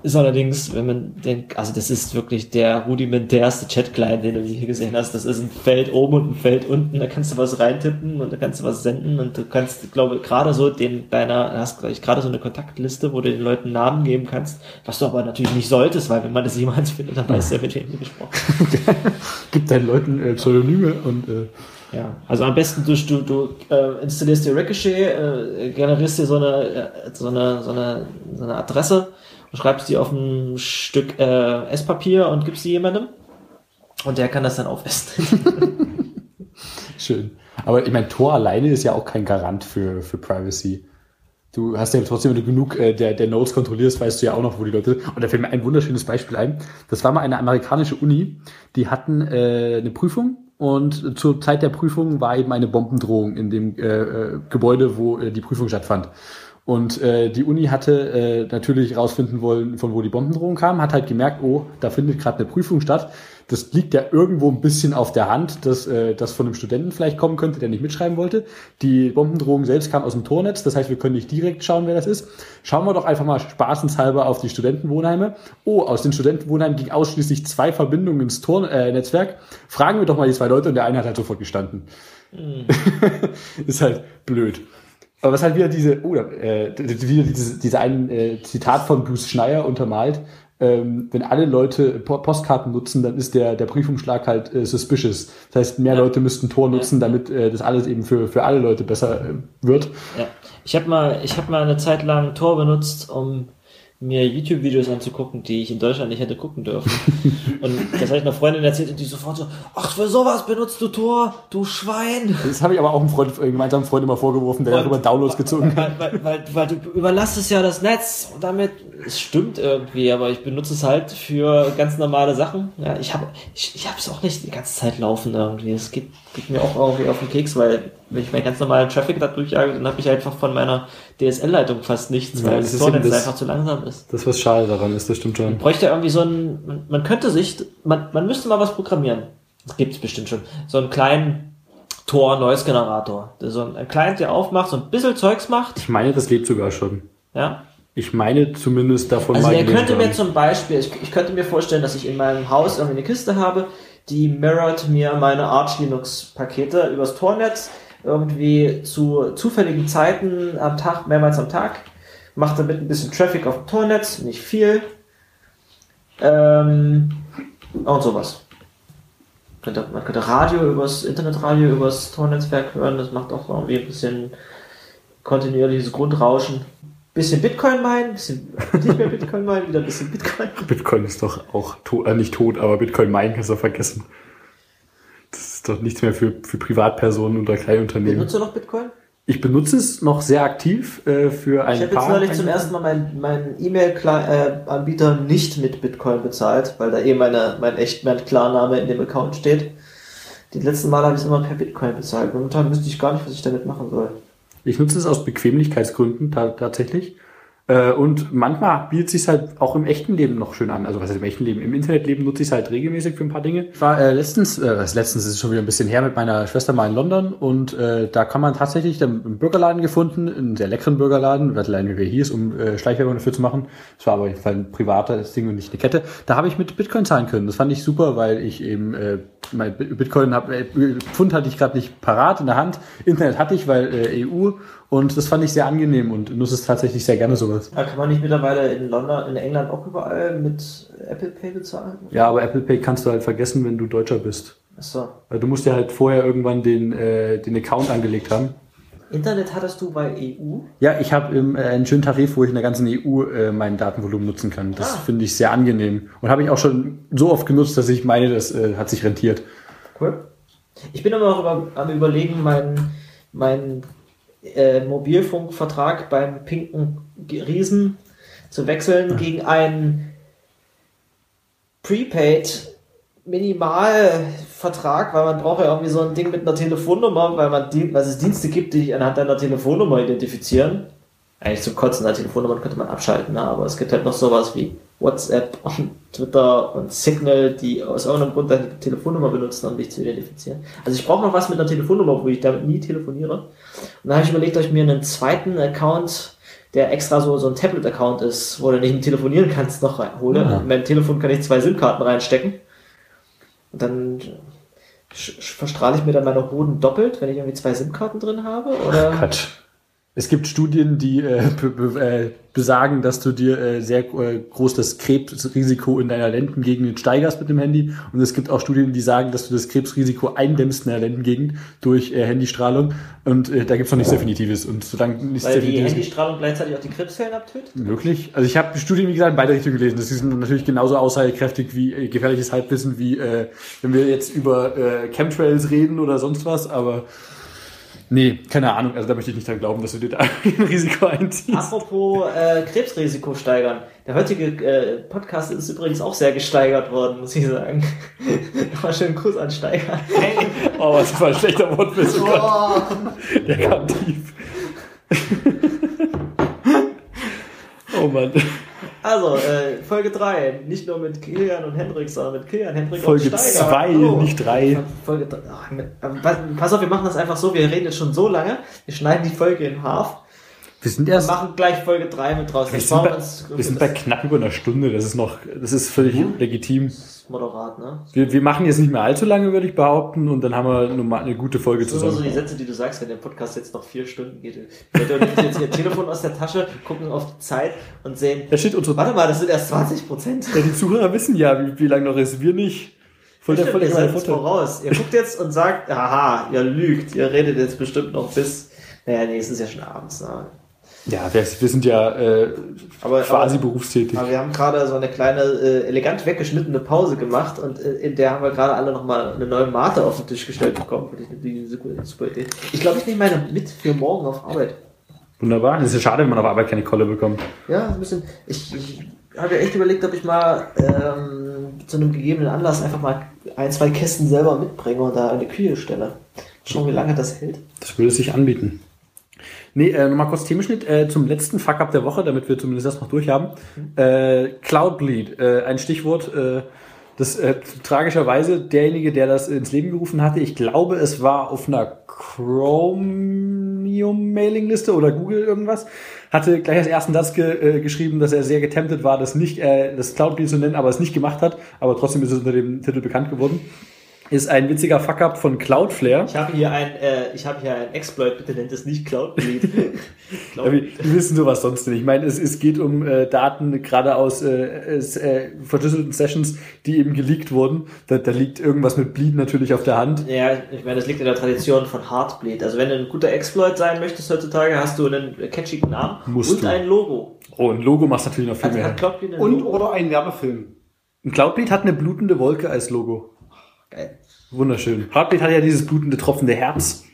ist allerdings, wenn man denkt, also das ist wirklich der rudimentärste Chat-Client, den du je gesehen hast. Das ist ein Feld oben und ein Feld unten. Da kannst du was reintippen und da kannst du was senden und du kannst, glaube gerade so den deiner, hast gleich gerade so eine Kontaktliste, wo du den Leuten Namen geben kannst, was du aber natürlich nicht solltest, weil wenn man das jemals findet, dann weißt du ja, mit wem du gesprochen. Gib deinen Leuten äh, Pseudonyme und äh, Ja, also am besten du, du, du äh, installierst dir Ricochet, äh, generierst dir so eine, äh, so eine, so eine, so eine Adresse und schreibst die auf ein Stück äh, Esspapier und gibst sie jemandem und der kann das dann aufessen. schön. Aber ich meine, Tor alleine ist ja auch kein Garant für, für Privacy. Du hast ja trotzdem, wenn du genug äh, der, der Nodes kontrollierst, weißt du ja auch noch, wo die Leute sind. Und da fällt mir ein wunderschönes Beispiel ein. Das war mal eine amerikanische Uni, die hatten äh, eine Prüfung und zur Zeit der Prüfung war eben eine Bombendrohung in dem äh, äh, Gebäude, wo äh, die Prüfung stattfand. Und äh, die Uni hatte äh, natürlich rausfinden wollen, von wo die Bombendrohung kam, hat halt gemerkt, oh, da findet gerade eine Prüfung statt. Das liegt ja irgendwo ein bisschen auf der Hand, dass äh, das von einem Studenten vielleicht kommen könnte, der nicht mitschreiben wollte. Die Bombendrohung selbst kam aus dem Tornetz, das heißt, wir können nicht direkt schauen, wer das ist. Schauen wir doch einfach mal spaßenshalber auf die Studentenwohnheime. Oh, aus den Studentenwohnheimen ging ausschließlich zwei Verbindungen ins Tornetzwerk. Äh, Fragen wir doch mal die zwei Leute und der eine hat halt sofort gestanden. Mhm. ist halt blöd. Aber was halt wieder diese, oh, äh, wieder diese, diese ein äh, Zitat von Bruce Schneier untermalt, ähm, wenn alle Leute Postkarten nutzen, dann ist der, der Prüfungsschlag halt äh, suspicious. Das heißt, mehr ja. Leute müssten Tor nutzen, ja. damit äh, das alles eben für, für alle Leute besser äh, wird. Ja. Ich habe mal, ich hab mal eine Zeit lang Tor benutzt, um mir YouTube-Videos anzugucken, die ich in Deutschland nicht hätte gucken dürfen. und das habe ich einer Freundin erzählt und die sofort so, ach, für sowas benutzt du Tor, du Schwein. Das habe ich aber auch einem Freund, äh, gemeinsamen Freund immer vorgeworfen, der darüber Downloads gezogen hat. Weil, weil, weil, weil, du überlastest ja das Netz und damit, es stimmt irgendwie, aber ich benutze es halt für ganz normale Sachen. Ja, ich habe ich, ich es auch nicht die ganze Zeit laufen irgendwie. Es geht, geht mir auch irgendwie auf den Keks, weil wenn ich meinen ganz normalen Traffic da durchjage, dann habe ich einfach von meiner DSL-Leitung fast nichts, ja, weil das, Tornetz einfach zu langsam ist. Das, was schade daran ist, das stimmt schon. Man bräuchte irgendwie so ein, man, könnte sich, man, man müsste mal was programmieren. Das gibt es bestimmt schon. So einen kleinen Tor-Noise-Generator. So ein Client, der aufmacht, so ein bisschen Zeugs macht. Ich meine, das lebt sogar schon. Ja. Ich meine zumindest davon also mal. Also, er könnte mir zum Beispiel, ich, ich könnte mir vorstellen, dass ich in meinem Haus irgendwie eine Kiste habe, die mirrort mir meine Arch Linux Pakete übers Tornetz irgendwie zu zufälligen Zeiten am Tag, mehrmals am Tag, macht damit ein bisschen Traffic auf dem Tornetz, nicht viel. Ähm, und sowas. Man könnte Radio übers Internetradio übers Tornetzwerk hören, das macht auch irgendwie ein bisschen kontinuierliches Grundrauschen. Bisschen Bitcoin meinen, bisschen nicht mehr Bitcoin meinen, wieder ein bisschen Bitcoin. Bitcoin ist doch auch tot, äh, nicht tot, aber Bitcoin meinen kannst du vergessen. Das ist doch nichts mehr für, für Privatpersonen oder Kleinunternehmen. Benutzt du noch Bitcoin? Ich benutze es noch sehr aktiv äh, für ein Ich habe jetzt neulich zum ersten Mal meinen mein E-Mail-Anbieter nicht mit Bitcoin bezahlt, weil da eh meine, mein echt mein Klarname in dem Account steht. Die letzten Mal habe ich es immer per Bitcoin bezahlt. Momentan wüsste ich gar nicht, was ich damit machen soll. Ich nutze es aus Bequemlichkeitsgründen tatsächlich. Äh, und manchmal bietet sich halt auch im echten Leben noch schön an. Also was heißt im echten Leben? Im Internetleben nutze ich es halt regelmäßig für ein paar Dinge. Ich war äh, letztens, äh, letztens ist es schon wieder ein bisschen her, mit meiner Schwester mal in London und äh, da kann man tatsächlich einen Burgerladen gefunden, einen sehr leckeren Burgerladen, was allein wie er hieß, um äh, Schleichwerbung dafür zu machen. Das war aber ein privater Ding und nicht eine Kette. Da habe ich mit Bitcoin zahlen können. Das fand ich super, weil ich eben äh, mein Bitcoin habe, äh, Pfund hatte ich gerade nicht parat in der Hand. Internet hatte ich, weil äh, EU und das fand ich sehr angenehm und nutze es tatsächlich sehr gerne sowas. Aber kann man nicht mittlerweile in London, in England auch überall mit Apple Pay bezahlen? Ja, aber Apple Pay kannst du halt vergessen, wenn du Deutscher bist. Ach so. Weil du musst ja halt vorher irgendwann den, äh, den Account angelegt haben. Internet hattest du bei EU? Ja, ich habe äh, einen schönen Tarif, wo ich in der ganzen EU äh, mein Datenvolumen nutzen kann. Das ah. finde ich sehr angenehm. Und habe ich auch schon so oft genutzt, dass ich meine, das äh, hat sich rentiert. Cool. Ich bin aber auch am überlegen, meinen mein, äh, Mobilfunkvertrag beim pinken Riesen zu wechseln ja. gegen einen Prepaid Minimalvertrag, weil man braucht ja irgendwie so ein Ding mit einer Telefonnummer, weil man die, weil es Dienste gibt, die dich anhand deiner Telefonnummer identifizieren. Eigentlich zum Kotzen der Telefonnummer könnte man abschalten, ne? aber es gibt halt noch sowas wie WhatsApp und Twitter und Signal, die aus irgendeinem Grund deine Telefonnummer benutzen, um dich zu identifizieren. Also ich brauche noch was mit einer Telefonnummer, wo ich damit nie telefoniere. Und dann habe ich überlegt, ob ich mir einen zweiten Account, der extra so, so ein Tablet-Account ist, wo du nicht mit telefonieren kannst, noch reinhole. Ja. In mein Telefon kann ich zwei SIM-Karten reinstecken. Und dann verstrahle ich mir dann meine Hoden doppelt, wenn ich irgendwie zwei SIM-Karten drin habe? Oder? Quatsch. Es gibt Studien, die äh, äh, besagen, dass du dir äh, sehr äh, groß das Krebsrisiko in deiner Lendengegend steigerst mit dem Handy. Und es gibt auch Studien, die sagen, dass du das Krebsrisiko eindämmst in der Lendengegend durch äh, Handystrahlung. Und äh, da gibt es noch nichts Definitives. Und solange nichts Weil die Handystrahlung gleichzeitig auch die Krebszellen abtötet? Möglich. Also ich habe Studien, wie gesagt, in beide Richtungen gelesen. Das sind natürlich genauso aussagekräftig wie äh, gefährliches Halbwissen, wie äh, wenn wir jetzt über äh, Chemtrails reden oder sonst was. Aber Nee, keine Ahnung. Also da möchte ich nicht dran glauben, dass du dir da ein Risiko einziehst. Apropos äh, Krebsrisiko steigern. Der heutige äh, Podcast ist übrigens auch sehr gesteigert worden, muss ich sagen. Nochmal schönen Kuss an Steiger. Oh, was war ein schlechter Wortwitz. Oh Gott. Oh. Der kam tief. oh Mann. Also, äh, Folge 3. Nicht nur mit Kilian und Hendrik, sondern mit Kilian, Hendrik Folge und Steiger. 2, Hallo. nicht 3. Folge 3. Ach, mit- aber pass- Pass auf, wir machen das einfach so. Wir reden jetzt schon so lange. Wir schneiden die Folge in half. Wir sind Wir erst. machen gleich Folge 3 mit draußen. Wir sind, bei, uns- wir sind bei knapp über einer Stunde. Das ist noch, das ist völlig legitim. moderat, ne? Wir, wir machen jetzt nicht mehr allzu lange, würde ich behaupten, und dann haben wir eine, ma- eine gute Folge Das sind nur so die zusammen. Sätze, die du sagst, wenn der Podcast jetzt noch vier Stunden geht. Die Leute nehmen jetzt ihr Telefon aus der Tasche, gucken auf die Zeit und sehen, Da steht unsere. warte mal, das sind erst 20 Prozent. Ja, die Zuhörer wissen ja, wie, wie lange noch ist. Wir nicht. Voll der, voll ihr der uns Vorteil. voraus. Ihr guckt jetzt und sagt, haha, ihr lügt, ihr redet jetzt bestimmt noch bis, naja, nee, es ist ja schon abends. Ne? Ja, wir, wir sind ja äh, Aber- quasi aber- berufstätig. Aber wir haben gerade so eine kleine, äh, elegant weggeschnittene Pause gemacht und äh, in der haben wir gerade alle nochmal eine neue Mate auf den Tisch gestellt bekommen. Finde ich eine super, super Idee. Ich glaube, ich nehme meine mit für morgen auf Arbeit. Wunderbar. Das ist ja schade, wenn man auf Arbeit keine Kolle bekommt. Ja, ein bisschen. Ich, ich habe ja echt überlegt, ob ich mal ähm, zu einem gegebenen Anlass einfach mal ein, zwei Kästen selber mitbringe und da in die Küche stelle. Schauen, wie lange das hält. Das würde sich anbieten. Nee, äh, nochmal kurz Themenschnitt äh, zum letzten Fuck-Up der Woche, damit wir zumindest das noch durchhaben. Äh, Cloudbleed, äh, ein Stichwort, äh, das äh, tragischerweise derjenige, der das ins Leben gerufen hatte, ich glaube, es war auf einer Chromium-Mailingliste oder Google irgendwas, hatte gleich als ersten Satz ge äh, geschrieben, dass er sehr getemptet war, das nicht, äh, das Cloudbleed zu nennen, aber es nicht gemacht hat, aber trotzdem ist es unter dem Titel bekannt geworden. Ist ein witziger Fuck-Up von Cloudflare. Ich habe hier ein, äh, ich habe hier ein Exploit, bitte nennt es nicht Cloudbleed. Ja, wir, wissen sowas sonst nicht. Ich meine, es, es geht um äh, Daten gerade aus äh, äh, verschlüsselten Sessions, die eben geleakt wurden. Da, da liegt irgendwas mit Bleed natürlich auf der Hand. Ja, ich meine, das liegt in der Tradition von Heartbleed. Also wenn du ein guter Exploit sein möchtest heutzutage, hast du einen catchigen Namen Musst und du. ein Logo. Oh, ein Logo macht natürlich noch viel hat mehr. Cloudbleed ein Und Logo? oder ein Werbefilm. Ein Cloudbleed hat eine blutende Wolke als Logo. Geil. Wunderschön. Heartbeat hat ja dieses blutende, tropfende Herz.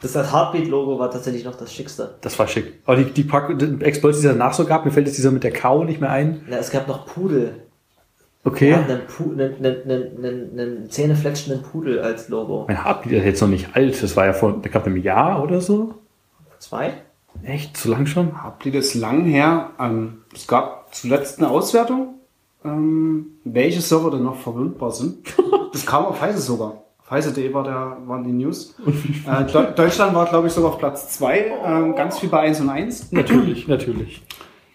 Das hat Heartbeat-Logo war tatsächlich noch das Schickste. Das war schick. Aber die, die Pack die Exploits, die es danach so gab, mir fällt jetzt dieser mit der Kau nicht mehr ein. Na, es gab noch Pudel. Okay. Ja, einen, Pu einen, einen, einen, einen zähnefletschenden Pudel als Logo. Mein Heartbeat ist jetzt noch nicht alt. Das war ja vor, glaube, einem Jahr oder so. Zwei? Echt? So lang schon? Habt ihr das lang her? Ähm, es gab zuletzt eine Auswertung, ähm, welche Server denn noch verwundbar sind. Das kam auf Heise sogar. Auf Heise.de war der, waren die News. Äh, Deu- Deutschland war, glaube ich, sogar auf Platz 2. Ähm, ganz viel bei 1 und 1. Natürlich, natürlich.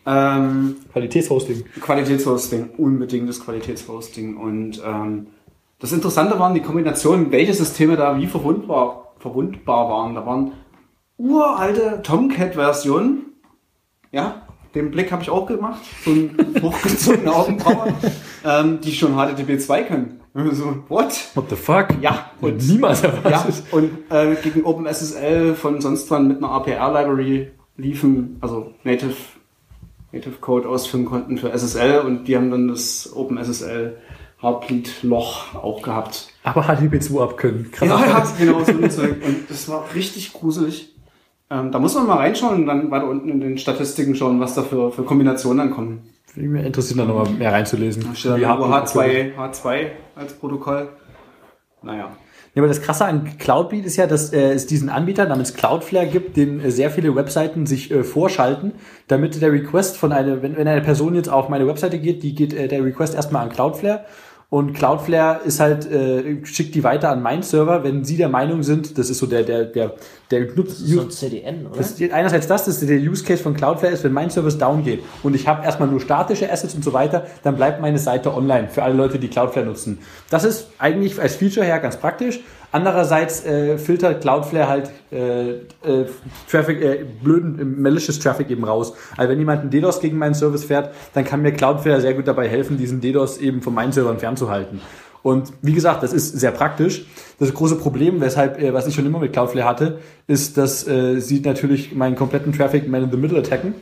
Ähm, Qualitätshosting. Qualitätshosting, unbedingtes Qualitätshosting. Und ähm, das Interessante waren die Kombinationen, welche Systeme da wie verwundbar, verwundbar waren. Da waren uralte Tomcat-Versionen. Ja, den Blick habe ich auch gemacht. So ein hochgezogene Augenbrauen, ähm, die schon HTTP 2 können. So, what? What the fuck? Ja, Und niemals ja, erwartet. und äh, gegen OpenSSL von sonst wann mit einer APR-Library liefen, also Native, Native Code ausführen konnten für SSL und die haben dann das OpenSSL Heartbleed-Loch auch gehabt. Aber HTTP2 abkönnen. Krass. Ja, ja, genau, so ein Zeug. Und das war richtig gruselig. Ähm, da muss man mal reinschauen und dann weiter unten in den Statistiken schauen, was da für, für Kombinationen dann kommen. Würde mich interessieren, da nochmal mehr reinzulesen. Da steht dann Wie irgendwo Heartbeat- H2, H2 als Protokoll. Naja. Ja, aber das Krasse an Cloudbeat ist ja, dass äh, es diesen Anbieter namens Cloudflare gibt, den äh, sehr viele Webseiten sich äh, vorschalten, damit der Request von einer, wenn, wenn eine Person jetzt auf meine Webseite geht, die geht äh, der Request erstmal an Cloudflare und Cloudflare ist halt, äh, schickt die weiter an meinen Server, wenn sie der Meinung sind, das ist so der, der, der, der Das ist so ein CDN, oder? Das einerseits das, dass der Use Case von Cloudflare ist, wenn mein Service down geht und ich habe erstmal nur statische Assets und so weiter, dann bleibt meine Seite online für alle Leute, die Cloudflare nutzen. Das ist eigentlich als Feature her ganz praktisch. Andererseits äh, filtert Cloudflare halt äh, äh, Traffic, äh, blöden, malicious Traffic eben raus. Also wenn jemand einen DDoS gegen meinen Service fährt, dann kann mir Cloudflare sehr gut dabei helfen, diesen DDoS eben von meinen Servern fernzuhalten. Und wie gesagt, das ist sehr praktisch. Das große Problem, weshalb, äh, was ich schon immer mit Cloudflare hatte, ist, dass äh, sie natürlich meinen kompletten Traffic Man in the Middle attacken.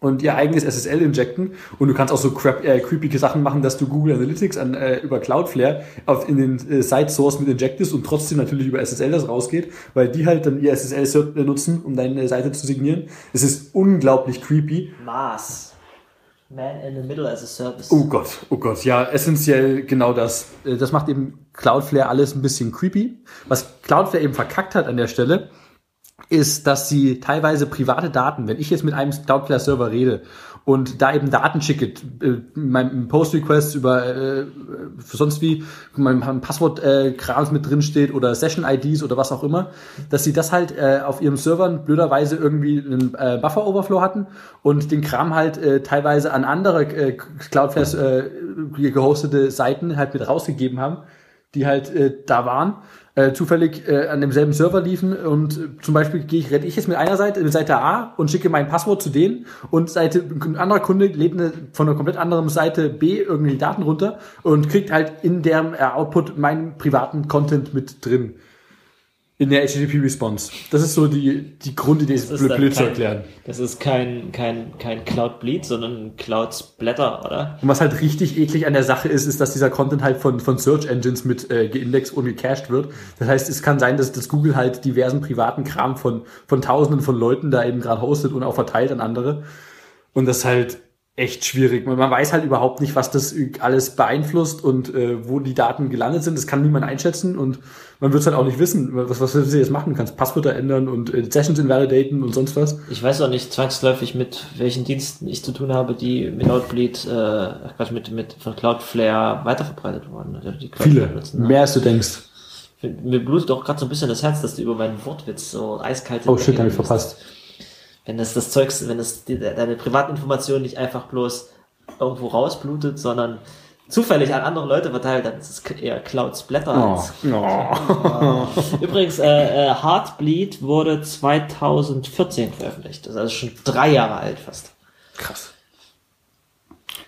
Und ihr eigenes SSL injecten und du kannst auch so crap, äh, creepy Sachen machen, dass du Google Analytics an, äh, über Cloudflare auf, in den äh, Site Source mit injectest und trotzdem natürlich über SSL das rausgeht, weil die halt dann ihr SSL nutzen, um deine Seite zu signieren. Es ist unglaublich creepy. Mars. Man in the Middle as a Service. Oh Gott, oh Gott, ja, essentiell genau das. Äh, Das macht eben Cloudflare alles ein bisschen creepy. Was Cloudflare eben verkackt hat an der Stelle, ist, dass sie teilweise private Daten, wenn ich jetzt mit einem Cloudflare-Server rede und da eben Daten schicke, äh, mein Post-Request über äh, sonst wie mein Passwort-Krams mit drin steht oder Session-IDs oder was auch immer, dass sie das halt äh, auf ihrem Servern blöderweise irgendwie einen äh, Buffer-Overflow hatten und den Kram halt äh, teilweise an andere äh, Cloudflare äh, gehostete Seiten halt mit rausgegeben haben, die halt äh, da waren äh, zufällig äh, an demselben Server liefen und äh, zum Beispiel gehe ich, rede ich jetzt mit einer Seite, mit Seite A und schicke mein Passwort zu denen und Seite, ein anderer Kunde lädt eine, von einer komplett anderen Seite B irgendwie Daten runter und kriegt halt in deren äh, Output meinen privaten Content mit drin. In der HTTP-Response. Das ist so die, die Grundidee, das ist blöd, blöd zu erklären. Das ist kein, kein, kein Cloud Bleed, sondern Cloud Splatter, oder? Und was halt richtig eklig an der Sache ist, ist, dass dieser Content halt von, von Search Engines mit äh, geindext und gecached wird. Das heißt, es kann sein, dass, dass Google halt diversen privaten Kram von, von tausenden von Leuten da eben gerade hostet und auch verteilt an andere. Und das halt echt schwierig. Man, weiß halt überhaupt nicht, was das alles beeinflusst und äh, wo die Daten gelandet sind. Das kann niemand einschätzen und man wird es halt auch nicht wissen. Was, was du jetzt machen? Du kannst Passwörter ändern und äh, Sessions invalidaten und sonst was. Ich weiß auch nicht zwangsläufig, mit welchen Diensten ich zu tun habe, die mit Cloudbleed, äh, Quatsch, mit, mit von Cloudflare weiterverbreitet wurden. Also Viele. nutzen, ne? Mehr als du denkst. Mir blutet auch gerade so ein bisschen das Herz, dass du über meinen Wortwitz so eiskalt Oh shit, hab ich verpasst. musst. Wenn das das Zeugs, wenn das die, deine Privatinformation nicht einfach bloß irgendwo rausblutet, sondern zufällig an andere Leute verteilt, dann ist es eher Cloud Splatter Oh. als Oh. Übrigens, äh, äh, Heartbleed wurde 2014 veröffentlicht. Das ist also schon drei Jahre alt fast. Krass.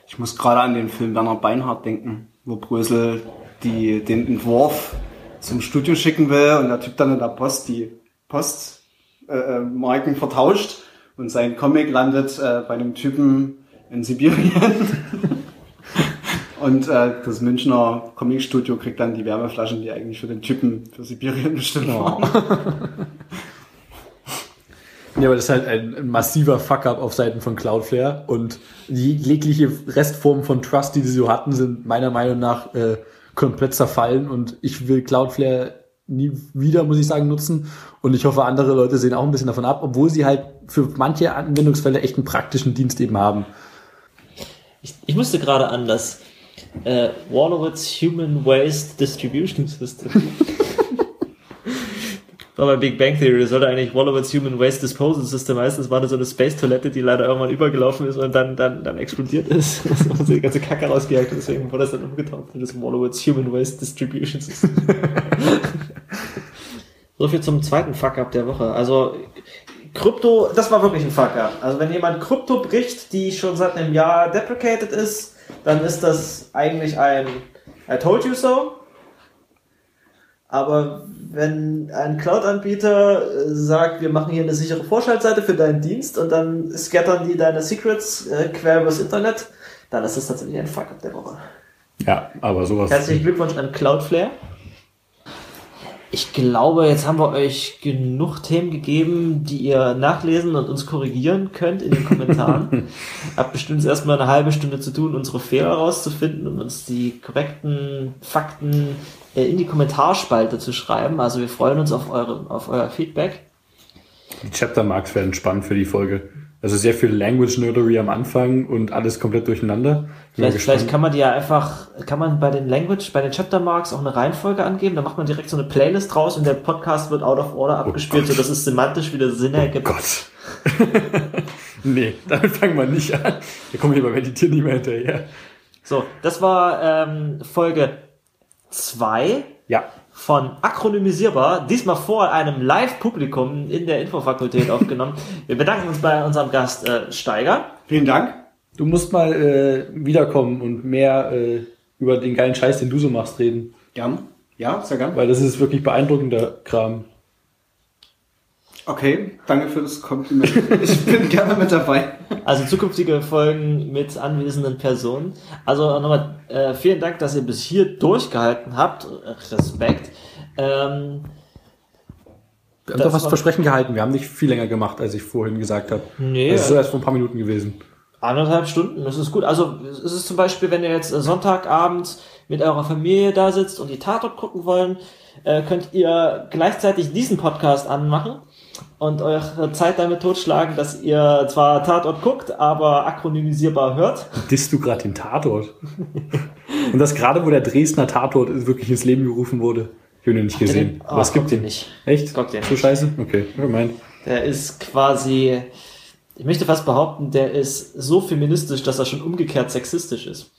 Ich muss gerade an den Film Werner Beinhardt denken, wo Brösel die, den Entwurf zum Studio schicken will und der Typ dann in der Post die Postmarken äh, Marken vertauscht und sein Comic landet äh, bei einem Typen in Sibirien. und äh, das Münchner Comicstudio kriegt dann die Wärmeflaschen, die eigentlich für den Typen für Sibirien bestimmt waren. Ja, aber das ist halt ein massiver Fuck-up auf Seiten von Cloudflare und die jegliche Restform von Trust, die sie so hatten, sind meiner Meinung nach äh, komplett zerfallen und ich will Cloudflare nie wieder, muss ich sagen, nutzen und ich hoffe, andere Leute sehen auch ein bisschen davon ab, obwohl sie halt für manche Anwendungsfälle echt einen praktischen Dienst eben haben. Ich, ich musste gerade an das äh, Wolowitz Human Waste Distribution System. War bei Big Bang Theory, das sollte eigentlich Wolowitz Human Waste Disposal System heißen. Das war nur so eine Space-Toilette, die leider irgendwann übergelaufen ist und dann, dann, dann explodiert ist. und die ganze Kacke rausgejagt. Deswegen wurde das dann umgetauft in das Wolowitz Human Waste Distribution System. so viel zum zweiten Fuck-Up der Woche. Also, Krypto, das war wirklich ein Fuck-Up. Also, wenn jemand Krypto bricht, die schon seit einem Jahr deprecated ist, dann ist das eigentlich ein I told you so. Aber wenn ein Cloud-Anbieter äh, sagt, wir machen hier eine sichere Vorschaltseite für deinen Dienst und dann scattern die deine Secrets äh, quer übers Internet, dann ist das tatsächlich ein Fuck-Up der Woche. Ja, aber sowas. Herzlichen Glückwunsch an Cloudflare. Ich glaube, jetzt haben wir euch genug Themen gegeben, die ihr nachlesen und uns korrigieren könnt in den Kommentaren. Habt bestimmt erstmal eine halbe Stunde zu tun, unsere Fehler rauszufinden und uns die korrekten Fakten äh, in die Kommentarspalte zu schreiben. Also wir freuen uns auf, eure, auf euer Feedback. Die Chapter-Marks werden spannend für die Folge. Also sehr viel Language-Nerdery am Anfang und alles komplett durcheinander. Vielleicht, vielleicht kann man die ja einfach, kann man bei den Language, bei den Chapter Marks auch eine Reihenfolge angeben, dann macht man direkt so eine Playlist draus und der Podcast wird out of order abgespielt, Oh sodass es thematisch wieder Sinn ergibt. Gott. nee, damit fangen wir nicht an. Da kommen wir beim Editieren nicht mehr hinterher. So, das war ähm, Folge 2 Ja. Von Akronymisierbar, diesmal vor einem Live-Publikum in der Infofakultät aufgenommen. Wir bedanken uns bei unserem Gast äh, Steiger. Vielen Dank. Du musst mal äh, wiederkommen und mehr äh, über den geilen Scheiß, den du so machst, reden. Gern. Ja, sehr gern. Weil das ist wirklich beeindruckender Kram. Okay, danke für das Kompliment. Ich bin gerne mit dabei. Also zukünftige Folgen mit anwesenden Personen. Also nochmal äh, vielen Dank, dass ihr bis hier durchgehalten habt. Respekt. Ähm, Wir haben Das doch was Versprechen gehalten. Wir haben nicht viel länger gemacht, als ich vorhin gesagt habe. Nee, Das ist so erst vor ein paar Minuten gewesen. Anderthalb Stunden, das ist gut. Also es ist zum Beispiel, wenn ihr jetzt Sonntagabend mit eurer Familie da sitzt und die Tatort gucken wollen, äh, könnt ihr gleichzeitig diesen Podcast anmachen und eure Zeit damit totschlagen, dass ihr zwar Tatort guckt, aber akronymisierbar hört. Disst du gerade den Tatort? Und das gerade, wo der Dresdner Tatort wirklich ins Leben gerufen wurde. Ich habe ihn nicht gesehen. Oh, Aber es gibt den nicht. Echt? Guckt den So scheiße? Okay, gemeint. Der ist quasi, ich möchte fast behaupten, der ist so feministisch, dass er schon umgekehrt sexistisch ist.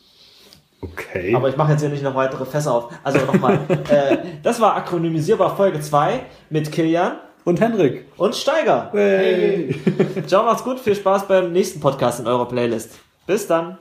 Okay. Aber ich mache jetzt hier nicht noch weitere Fässer auf. Also nochmal, äh, das war akronymisierbar Folge 2 mit Kilian Und Henrik. und Steiger. Hey. Ciao, macht's gut, viel Spaß beim nächsten Podcast in eurer Playlist. Bis dann.